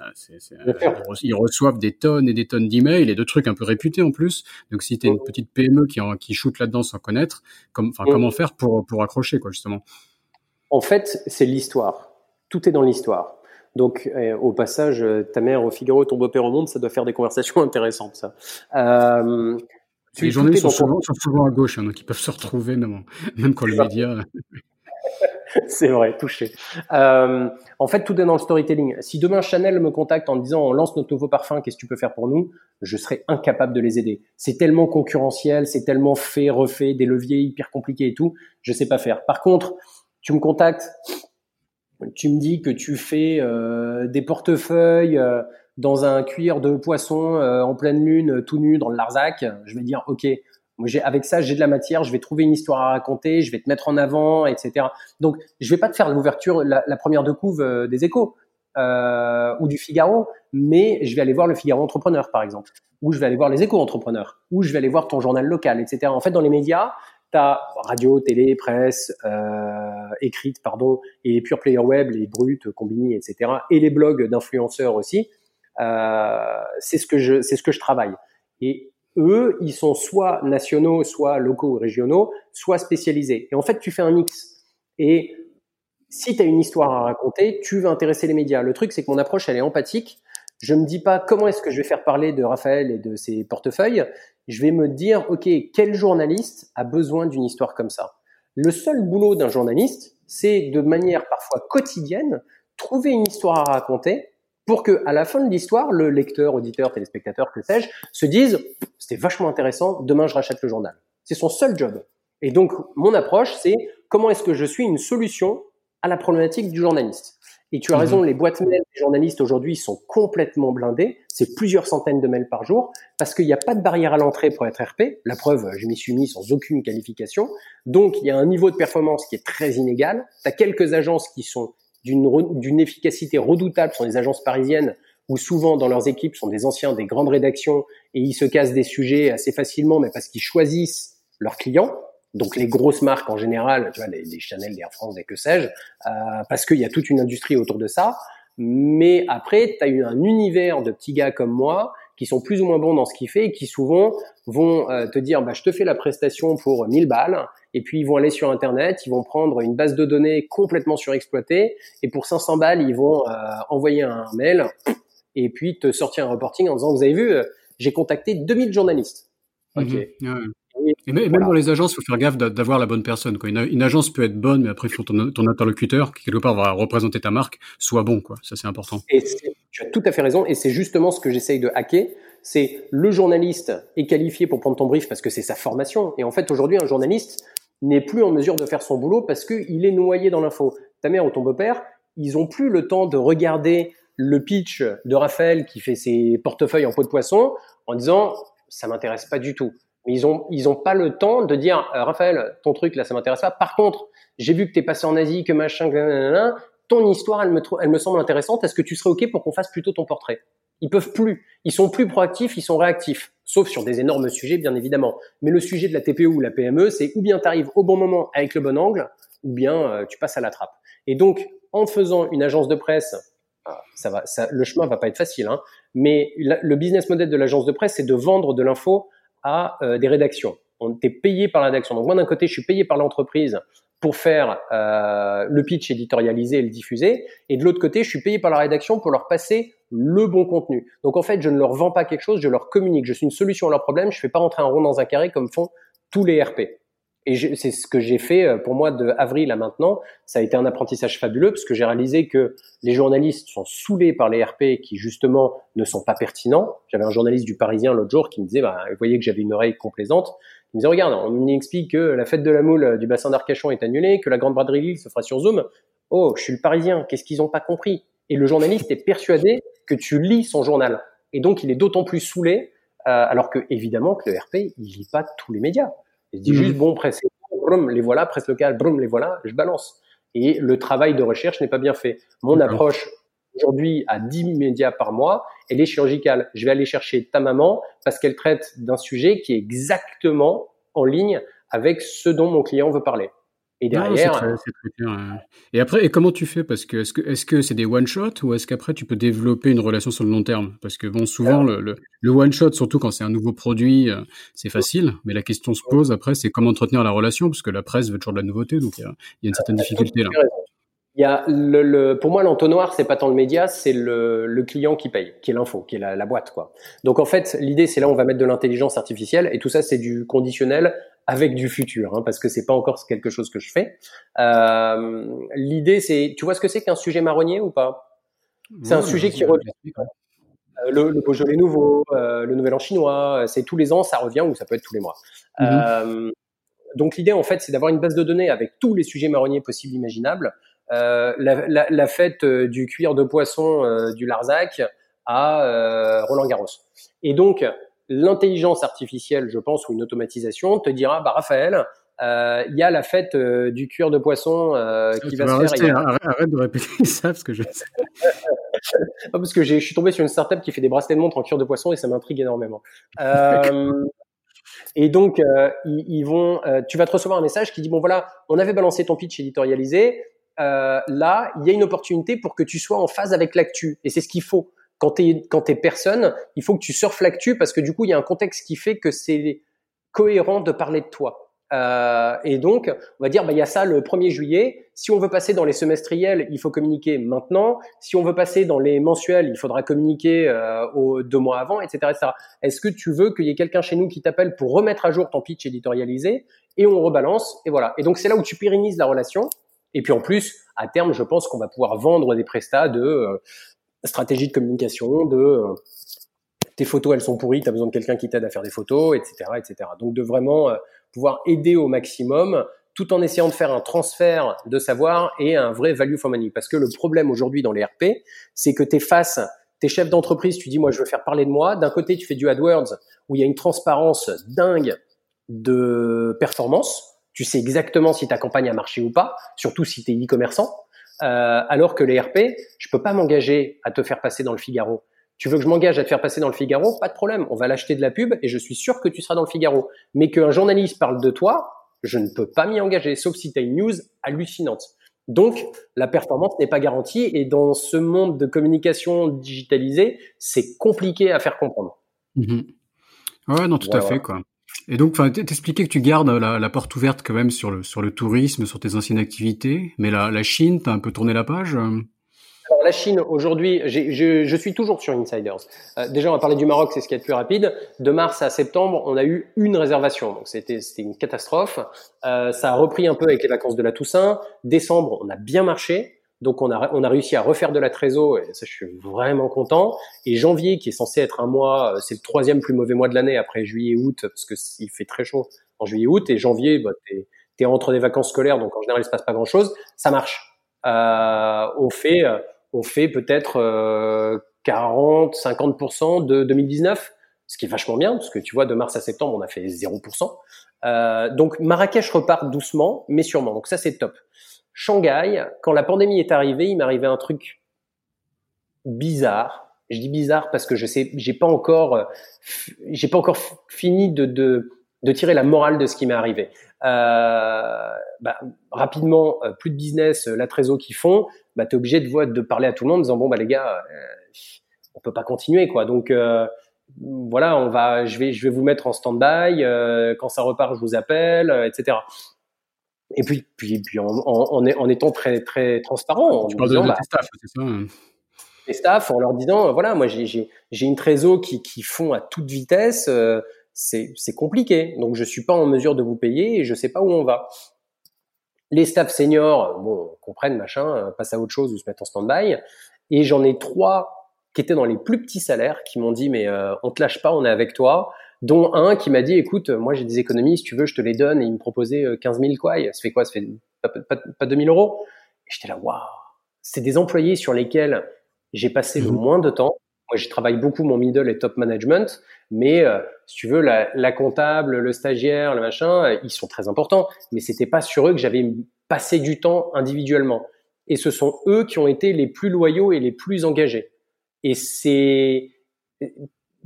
ils reçoivent des tonnes et des tonnes d'emails et de trucs un peu réputés en plus. Donc si t'es une petite PME qui en, qui shoot là-dedans sans connaître, comme enfin comment faire pour pour accrocher quoi justement? En fait, c'est l'histoire. Tout est dans l'histoire. Donc, euh, au passage, euh, ta mère au Figaro, ton beau-père au Monde, ça doit faire des conversations intéressantes, ça. Euh, les journalistes sont souvent, sont souvent, à gauche, hein, donc ils peuvent se retrouver même, même quand les médias. C'est vrai, touché. Euh, en fait, tout est dans le storytelling. Si demain Chanel me contacte en me disant on lance notre nouveau parfum, qu'est-ce que tu peux faire pour nous? Je serais incapable de les aider. C'est tellement concurrentiel, c'est tellement fait, refait, des leviers hyper compliqués et tout, je sais pas faire. Par contre, tu me contactes, tu me dis que tu fais euh, des portefeuilles euh, dans un cuir de poisson euh, en pleine lune, tout nu dans le Larzac, je vais dire ok, j'ai avec ça j'ai de la matière, je vais trouver une histoire à raconter, je vais te mettre en avant, etc. Donc je vais pas te faire l'ouverture, la, première de couve des Échos ou du Figaro, mais je vais aller voir le Figaro Entrepreneur par exemple, ou je vais aller voir les Échos Entrepreneurs, ou je vais aller voir ton journal local, etc. En fait dans les médias radio, télé, presse, euh, écrite, pardon, et les pure player web, les brutes, combini, etc. Et les blogs d'influenceurs aussi. Euh, c'est ce que je, c'est ce que je travaille. Et eux, ils sont soit nationaux, soit locaux ou régionaux, soit spécialisés. Et en fait, tu fais un mix. Et si tu as une histoire à raconter, tu veux intéresser les médias. Le truc, c'est que mon approche, elle est empathique. Je me dis pas comment est-ce que je vais faire parler de Raphaël et de ses portefeuilles. Je vais me dire, OK, quel journaliste a besoin d'une histoire comme ça? Le seul boulot d'un journaliste, c'est de manière parfois quotidienne, trouver une histoire à raconter pour que, à la fin de l'histoire, le lecteur, auditeur, téléspectateur, que sais-je, se dise, c'était vachement intéressant, demain je rachète le journal. C'est son seul job. Et donc, mon approche, c'est comment est-ce que je suis une solution à la problématique du journaliste? Et tu as raison, mhm. les boîtes mail des journalistes aujourd'hui sont complètement blindées. C'est plusieurs centaines de mails par jour parce qu'il n'y a pas de barrière à l'entrée pour être RP. La preuve, je m'y suis mis sans aucune qualification. Donc, il y a un niveau de performance qui est très inégal. Tu as quelques agences qui sont d'une efficacité redoutable, sont des agences parisiennes où souvent dans leurs équipes sont des anciens des grandes rédactions et ils se cassent des sujets assez facilement, mais parce qu'ils choisissent leurs clients donc les grosses marques en général, tu vois, les, les Chanel, les Air France, et que sais-je, euh, parce qu'il y a toute une industrie autour de ça. Mais après, tu as eu un univers de petits gars comme moi qui sont plus ou moins bons dans ce qu'ils font et qui souvent vont euh, te dire bah, je te fais la prestation pour 1000 balles et puis ils vont aller sur internet, ils vont prendre une base de données complètement surexploitée et pour 500 balles, ils vont euh, envoyer un mail et puis te sortir un reporting en disant vous avez vu, euh, j'ai contacté 2000 journalistes. OK. Mhm. Et même dans les agences, il faut faire gaffe d'avoir la bonne personne. Quoi. Une, agence peut être bonne, mais après, il faut ton, ton interlocuteur, qui quelque part va représenter ta marque, soit bon. Quoi. Ça, c'est important. Et tu as tout à fait raison. Et c'est justement ce que j'essaye de hacker. C'est le journaliste est qualifié pour prendre ton brief parce que c'est sa formation. Et en fait, aujourd'hui, un journaliste n'est plus en mesure de faire son boulot parce qu'il est noyé dans l'info. Ta mère ou ton beau-père, ils ont plus le temps de regarder le pitch de Raphaël qui fait ses portefeuilles en peau de poisson en disant ça m'intéresse pas du tout mais ils ont ils ont pas le temps de dire euh, Raphaël, ton truc là, ça m'intéresse pas. Par contre, j'ai vu que tu es passé en Asie, que machin, ton histoire, elle me elle me semble intéressante. Est-ce que tu serais ok pour qu'on fasse plutôt ton portrait? Ils peuvent plus. Ils sont plus proactifs, ils sont réactifs. Sauf sur des énormes sujets, bien évidemment. Mais le sujet de la TPE ou la PME, c'est ou bien tu arrives au bon moment avec le bon angle, ou bien euh, tu passes à la trappe. Et donc, en faisant une agence de presse, ah, ça va, ça, le chemin va pas être facile, hein, mais le business model de l'agence de presse, c'est de vendre de l'info à euh, des rédactions. On est payé par la rédaction. Donc moi, d'un côté, je suis payé par l'entreprise pour faire euh, le pitch éditorialisé et le diffuser, et de l'autre côté, je suis payé par la rédaction pour leur passer le bon contenu. Donc en fait, je ne leur vends pas quelque chose, je leur communique. Je suis une solution à leur problème. Je fais pas rentrer un rond dans un carré comme font tous les RP. Et c'est ce que j'ai fait euh, pour moi de avril à maintenant. Ça a été un apprentissage fabuleux parce que j'ai réalisé que les journalistes sont saoulés par les RP qui justement ne sont pas pertinents. J'avais un journaliste du Parisien l'autre jour qui me disait, bah, vous voyez que j'avais une oreille complaisante. Il me disait, regarde, on m'explique que la fête de la moule du bassin d'Arcachon est annulée, que la grande braderie Lille se fera sur Zoom. Oh, je suis le Parisien. Qu'est-ce qu'ils n'ont pas compris? Et le journaliste est persuadé que tu lis son journal. Et donc, il est d'autant plus saoulé, euh, alors que évidemment que le RP, il lit pas tous les médias. Il dit juste, mhm. bon, presse, brum, les voilà, presse locale, brum, les voilà, je balance. Et le travail de recherche n'est pas bien fait. Mon approche aujourd'hui à 10 médias par mois, elle est chirurgicale. Je vais aller chercher ta maman parce qu'elle traite d'un sujet qui est exactement en ligne avec ce dont mon client veut parler. Et derrière. Et après, et comment tu fais? Parce que est-ce que est-ce que c'est des one shot ou est-ce qu'après tu peux développer une relation sur le long terme? Parce que bon, souvent le, le, one shot, surtout quand c'est un nouveau produit, euh, c'est facile. Mais la question se pose après, c'est comment entretenir la relation, parce que la presse veut toujours de la nouveauté, donc il y a, y a, une certaine difficulté là. Il y a le, le, pour moi, l'entonnoir, c'est pas tant le média, c'est le, le, client qui paye, qui est l'info, qui est la, la, boîte, quoi. Donc en fait, l'idée, c'est là, on va mettre de l'intelligence artificielle, et tout ça, c'est du conditionnel avec du futur, hein, parce que c'est pas encore quelque chose que je fais. Euh, L'idée, c'est, tu vois ce que c'est qu'un sujet marronnier ou pas? C'est un sujet qui revient. Euh, le, le, Beaujolais nouveau, euh, le Nouvel An chinois, c'est tous les ans, ça revient ou ça peut être tous les mois. Mhm. euh, donc l'idée, en fait, c'est d'avoir une base de données avec tous les sujets marronniers possibles, imaginables. Euh, la, la, la, fête euh, du cuir de poisson du Larzac à Roland Garros. Et donc, l'intelligence artificielle, je pense, ou une automatisation, te dira, bah Raphaël, euh, il y a la fête euh, du cuir de poisson euh, qui va se faire. arrête, de répéter ça parce que je. parce que je suis tombé sur une startup qui fait des bracelets de montre en cuir de poisson et ça m'intrigue énormément. et donc ils, ils, vont, tu vas te recevoir un message qui dit bon voilà, on avait balancé ton pitch éditorialisé. Là, il y a une opportunité pour que tu sois en phase avec l'actu et c'est ce qu'il faut quand t'es quand personne, il faut que tu surfes l'actu parce que du coup il y a un contexte qui fait que c'est cohérent de parler de toi. Euh, et donc, on va dire, bah, il y a ça le 1er juillet. Si on veut passer dans les semestriels, il faut communiquer maintenant. Si on veut passer dans les mensuels, il faudra communiquer euh, au, deux mois avant, etc. etc. Est-ce que tu veux qu'il y ait quelqu'un chez nous qui t'appelle pour remettre à jour ton pitch éditorialisé et on rebalance et voilà. Et donc c'est là où tu pérennises la relation. Et puis en plus, à terme, je pense qu'on va pouvoir vendre des prestats de euh, stratégie de communication, de euh, tes photos elles sont pourries, tu as besoin de quelqu'un qui t'aide à faire des photos, etc., etc. Donc de vraiment euh, pouvoir aider au maximum tout en essayant de faire un transfert de savoir et un vrai value for money. Parce que le problème aujourd'hui dans les RP, c'est que tu es face, t'es chef d'entreprise, tu dis moi je veux faire parler de moi. D'un côté tu fais du AdWords où il y a une transparence dingue de performance. Tu sais exactement si ta campagne a marché ou pas, surtout si tu es e-commerçant. Euh, alors que les RP, je peux pas m'engager à te faire passer dans le Figaro. Tu veux que je m'engage à te faire passer dans le Figaro? Pas de problème, on va l'acheter de la pub et je suis sûr que tu seras dans le Figaro. Mais qu'un journaliste parle de toi, je ne peux pas m'y engager, sauf si tu as une news hallucinante. Donc, la performance n'est pas garantie et dans ce monde de communication digitalisée, c'est compliqué à faire comprendre. Mmh ouais, non, tout à fait, quoi. Et donc, t'expliquais que tu gardes la, la, porte ouverte quand même sur le, sur le tourisme, sur tes anciennes activités, mais la, la Chine, t'as un peu tourné la page euh? alors, la Chine, aujourd'hui, je, je, suis toujours sur Insiders. Euh, déjà, on va parler du Maroc, c'est ce qui est le plus rapide. De mars à septembre, on a eu une réservation, donc c'était une catastrophe. Euh, ça a repris un peu avec les vacances de la Toussaint. Décembre, on a bien marché. Donc on a, on a réussi à refaire de la trésor et ça je suis vraiment content. Et janvier qui est censé être un mois, euh, c'est le troisième plus mauvais mois de l'année après juillet et août parce que il fait très chaud en juillet et août et janvier bah, t'es es entre des vacances scolaires donc en général il se passe pas grand chose. Ça marche. Euh, on fait on fait peut-être euh, 40, 50% de 2019, ce qui est vachement bien parce que tu vois de mars à septembre on a fait 0%. Euh, donc Marrakech repart doucement mais sûrement. Donc ça c'est top. Shanghai, quand la pandémie est arrivée, il m'arrivait un truc bizarre. Je dis bizarre parce que je sais, j'ai pas encore, j'ai pas encore fini de, de, de tirer la morale de ce qui m'est arrivé. Euh, bah, rapidement, euh, plus de business, euh, la trésor qu'ils font, bah, tu es obligé de, de parler à tout le monde en disant bon bah les gars, on peut pas continuer quoi. Donc voilà, on va, je vais, je vais vous mettre en stand-by. quand ça repart, je vous appelle, etc. Et puis, puis, puis en, en, en, étant très, très transparent. Tu parles de, bah, staff, c'est ça hein. Les staff, en leur disant, voilà, moi j'ai une trésor qui, qui font à toute vitesse c'est compliqué. Donc je suis pas en mesure de vous payer et je sais pas où on va. Les staffs seniors, bon, comprennent machin, euh, passent à autre chose ou se mettent en stand-by. Et j'en ai trois qui étaient dans les plus petits salaires qui m'ont dit mais euh, on te lâche pas, on est avec toi. Dont un qui m'a dit écoute, moi j'ai des économies, si tu veux je te les donne. Et il me proposait 15 000 quoi. Ça fait quoi? Ça fait pas, pas, pas 2000 euros? Et j'étais là waouh. C'est des employés sur lesquels j'ai passé le mmh moins de temps moi, je travaille beaucoup mon middle et top management, mais euh, si tu veux, la, la, comptable, le stagiaire, le machin, euh, ils sont très importants, mais c'était pas sur eux que j'avais passé du temps individuellement. Et ce sont eux qui ont été les plus loyaux et les plus engagés. Et c'est,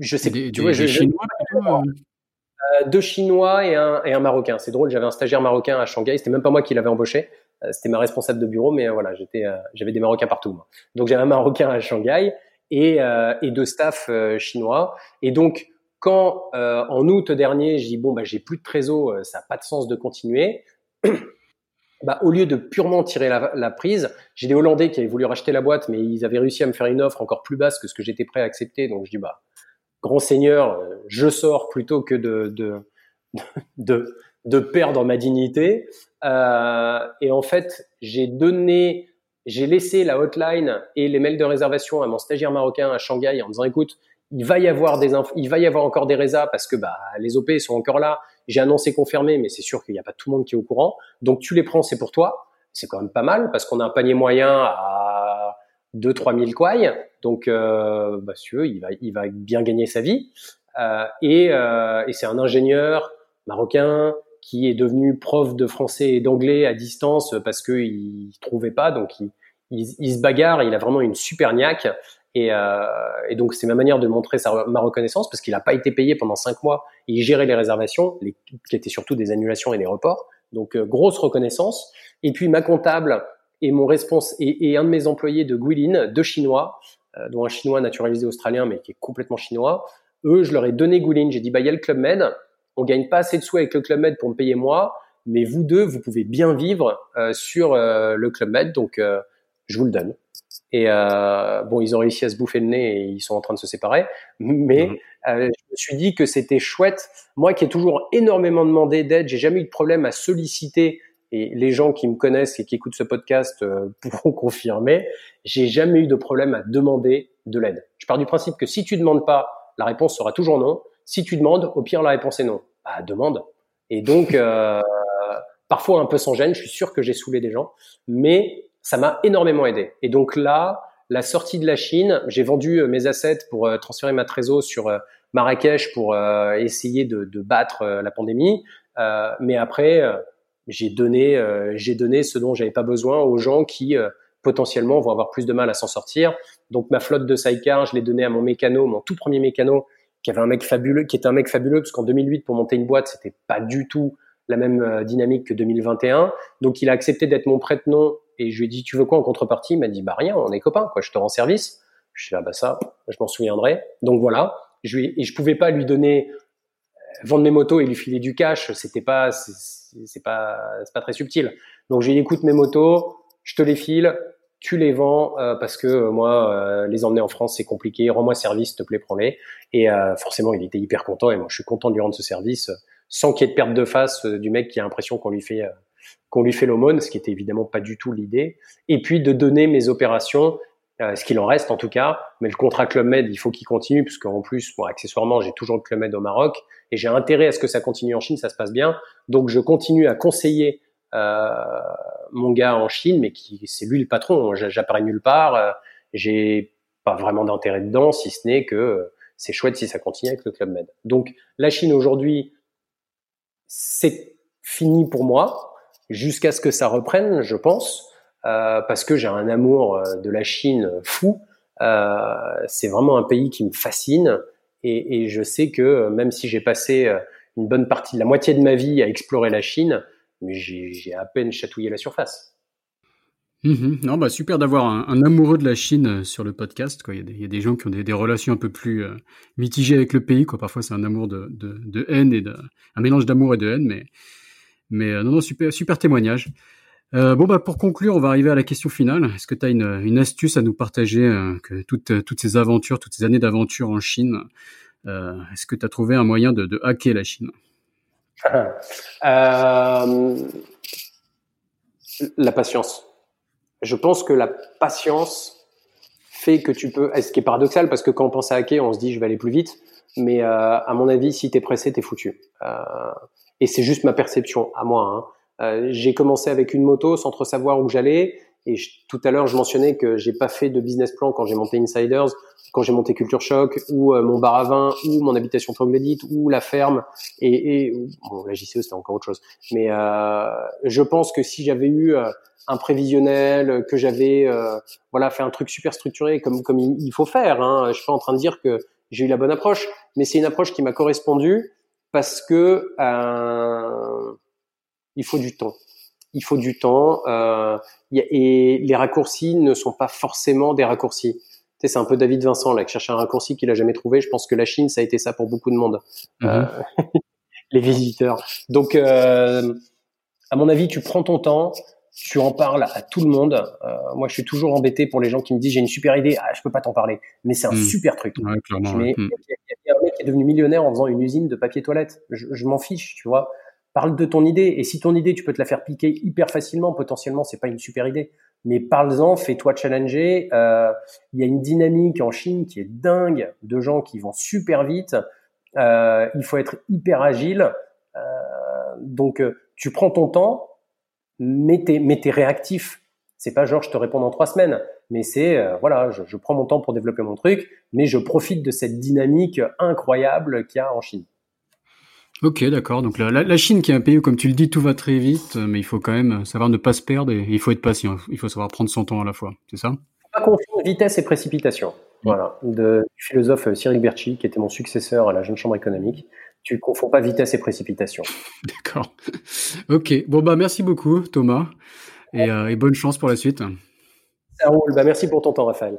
je sais, des, tu vois, je, Chinois, euh, deux Chinois et un, et un Marocain. C'est drôle, j'avais un stagiaire marocain à Shanghai. C'était même pas moi qui l'avais embauché. C'était ma responsable de bureau, mais voilà, j'étais, j'avais des Marocains partout. Moi. Donc j'avais un Marocain à Shanghai et, euh, et de staff euh, chinois. Et donc, quand euh, en août dernier, je dis bon bah j'ai plus de trésor, ça n'a pas de sens de continuer. bah, au lieu de purement tirer la, la prise, j'ai des Hollandais qui avaient voulu racheter la boîte, mais ils avaient réussi à me faire une offre encore plus basse que ce que j'étais prêt à accepter. Donc je dis bah grand seigneur, je sors plutôt que de de de, de perdre ma dignité. Euh, et en fait, j'ai donné j'ai laissé la hotline et les mails de réservation à mon stagiaire marocain à Shanghai en disant écoute, il va y avoir des il va y avoir encore des résas parce que bah les OP sont encore là. J'ai annoncé confirmé, mais c'est sûr qu'il n'y a pas tout le monde qui est au courant. Donc tu les prends, c'est pour toi. C'est quand même pas mal parce qu'on a un panier moyen à 2 3 000 kouai. Donc euh, bah, si il va il va bien gagner sa vie. Euh, et, euh, et c'est un ingénieur marocain qui est devenu prof de français et d'anglais à distance parce qu'il trouvait pas, donc il, il, se bagarre, il a vraiment une super niaque. Et, euh, et donc c'est ma manière de montrer sa, ma reconnaissance parce qu'il n'a pas été payé pendant cinq mois. Et il gérait les réservations, les, qui étaient surtout des annulations et des reports. Donc euh, grosse reconnaissance. Et puis ma comptable et mon responsable et, et, un de mes employés de Guilin, deux Chinois, dont un Chinois naturalisé australien mais qui est complètement chinois. Eux, je leur ai donné Guilin. J'ai dit bah il y a le Club Med on gagne pas assez de sous avec le Club Med pour me payer moi, mais vous deux, vous pouvez bien vivre euh, sur euh, le Club Med, donc euh, je vous le donne. Et bon, ils ont réussi à se bouffer le nez et ils sont en train de se séparer, mais mhm. je me suis dit que c'était chouette. Moi, qui ai toujours énormément demandé d'aide, j'ai jamais eu de problème à solliciter. Et les gens qui me connaissent et qui écoutent ce podcast pourront confirmer, j'ai jamais eu de problème à demander de l'aide. Je pars du principe que si tu demandes pas, la réponse sera toujours non. Si tu demandes, au pire la réponse est non. Bah, demande. Et donc, euh, parfois un peu sans gêne, je suis sûr que j'ai saoulé des gens, mais ça m'a énormément aidé. Et donc là, la sortie de la Chine, j'ai vendu euh, mes assets pour euh, transférer ma trésor sur Marrakech pour essayer de, de battre la pandémie. mais après, j'ai donné, j'ai donné ce dont j'avais pas besoin aux gens qui potentiellement vont avoir plus de mal à s'en sortir. Donc ma flotte de sidecar, je l'ai donné à mon mécano, mon tout premier mécano, qui avait un mec fabuleux, qui était un mec fabuleux, parce qu'en 2008, pour monter une boîte, c'était pas du tout la même euh, dynamique que 2021. Donc, il a accepté d'être mon prête-nom et je lui ai dit, tu veux quoi en contrepartie? Il m'a dit, bah rien, on est copains, quoi, je te rends service. Je suis là, bah ça, je m'en souviendrai. Donc voilà. Je lui, et je pouvais pas lui donner, euh, vendre mes motos et lui filer du cash. C'était pas, c'est pas, pas très subtil. Donc, je lui ai dit, écoute mes motos, je te les file, tu les vends euh, parce que euh, moi, euh, les emmener en France, c'est compliqué. Rends-moi service, s'il te plaît, prends-les. Et forcément, il était hyper content et moi, je suis content de lui rendre ce service sans qu'il y ait de perte de face du mec qui a l'impression qu'on lui fait qu'on lui fait l'aumône, ce qui était évidemment pas du tout l'idée. Et puis de donner mes opérations, ce qu'il en reste en tout cas. Mais le contrat Club Med, il faut qu'il continue puisqu'en plus, moi, accessoirement, j'ai toujours le Club Med au Maroc et j'ai intérêt à ce que ça continue en Chine, ça se passe bien. Donc je continue à conseiller euh, mon gars en Chine, mais qui c'est lui le patron. J'apparais nulle part. Euh, j'ai pas vraiment d'intérêt dedans, si ce n'est que euh, c'est chouette si ça continue avec le Club Med. Donc la Chine aujourd'hui, c'est fini pour moi jusqu'à ce que ça reprenne, je pense, euh, parce que j'ai un amour de la Chine fou. c'est vraiment un pays qui me fascine et, je sais que même si j'ai passé une bonne partie de la moitié de ma vie à explorer la Chine, j'ai à peine chatouillé la surface. Mmh non, bah super d'avoir un, amoureux de la Chine euh, sur le podcast. Il, y a des, gens qui ont des, relations un peu plus euh, mitigées avec le pays. Parfois, c'est un amour de, haine et un mélange d'amour et de haine. Mais, euh, non, super témoignage. Euh, bon, bah pour conclure, on va arriver à la question finale. Est-ce que tu as une, une, astuce à nous partager que toutes, toutes ces aventures, toutes ces années d'aventure en Chine, est-ce que tu as trouvé un moyen de, de hacker la Chine? La patience je pense que la patience fait que tu peux, ce qui est paradoxal parce que quand on pense à hacker, on se dit je vais aller plus vite, mais euh, à mon avis, si t'es pressé, t'es foutu. Euh, et c'est juste ma perception à moi. Hein. Euh, j'ai commencé avec une moto sans trop savoir où j'allais. Et tout à l'heure, je mentionnais que j'ai pas fait de business plan quand j'ai monté Insiders, quand j'ai monté Culture Shock, ou mon bar à vin, ou mon habitation troglodyte, ou la ferme, et, et bon, la JCE c'était encore autre chose. Mais je pense que si j'avais eu un prévisionnel, que j'avais euh, voilà fait un truc super structuré comme comme il, faut faire. Hein. Je suis pas en train de dire que j'ai eu la bonne approche, mais c'est une approche qui m'a correspondu parce que euh, il faut du temps. Il faut du temps euh, et les raccourcis ne sont pas forcément des raccourcis. Tu sais, c'est un peu David Vincent là qui cherche un raccourci qu'il a jamais trouvé. Je pense que la Chine ça a été ça pour beaucoup de monde, mm-hmm. euh, les visiteurs. Donc euh, à mon avis, tu prends ton temps, tu en parles à tout le monde. Moi, je suis toujours embêté pour les gens qui me disent j'ai une super idée, ah, je peux pas t'en parler, mais c'est un hmm. super truc. Ouais, clairement, y, a un mec qui est devenu millionnaire en faisant une usine de papier toilette. Je, je m'en fiche, tu vois. Parle de ton idée et si ton idée tu peux te la faire piquer hyper facilement, potentiellement c'est pas une super idée. Mais parle-en, fais-toi challenger. Euh, il y a une dynamique en Chine qui est dingue de gens qui vont super vite. Euh, il faut être hyper agile. Euh, donc tu prends ton temps, mais t'es, mais t'es réactif. C'est pas genre je te réponds dans trois semaines, mais c'est euh, voilà, je, je, prends mon temps pour développer mon truc, mais je profite de cette dynamique incroyable qu'il y a en Chine. Ok, d'accord. Donc la, la, Chine, qui est un pays où, comme tu le dis, tout va très vite, mais il faut quand même savoir ne pas se perdre et il faut être patient. Il faut savoir prendre son temps à la fois. C'est ça? Pas confondre vitesse et précipitation. Voilà, de, du philosophe Cyril Berchi, qui était mon successeur à la Jeune Chambre économique tu confonds pas vitesse et précipitation. D'accord. Ok. Bon bah merci beaucoup Thomas et, euh, et bonne chance pour la suite. Ça roule. Bah, merci pour ton temps Raphaël.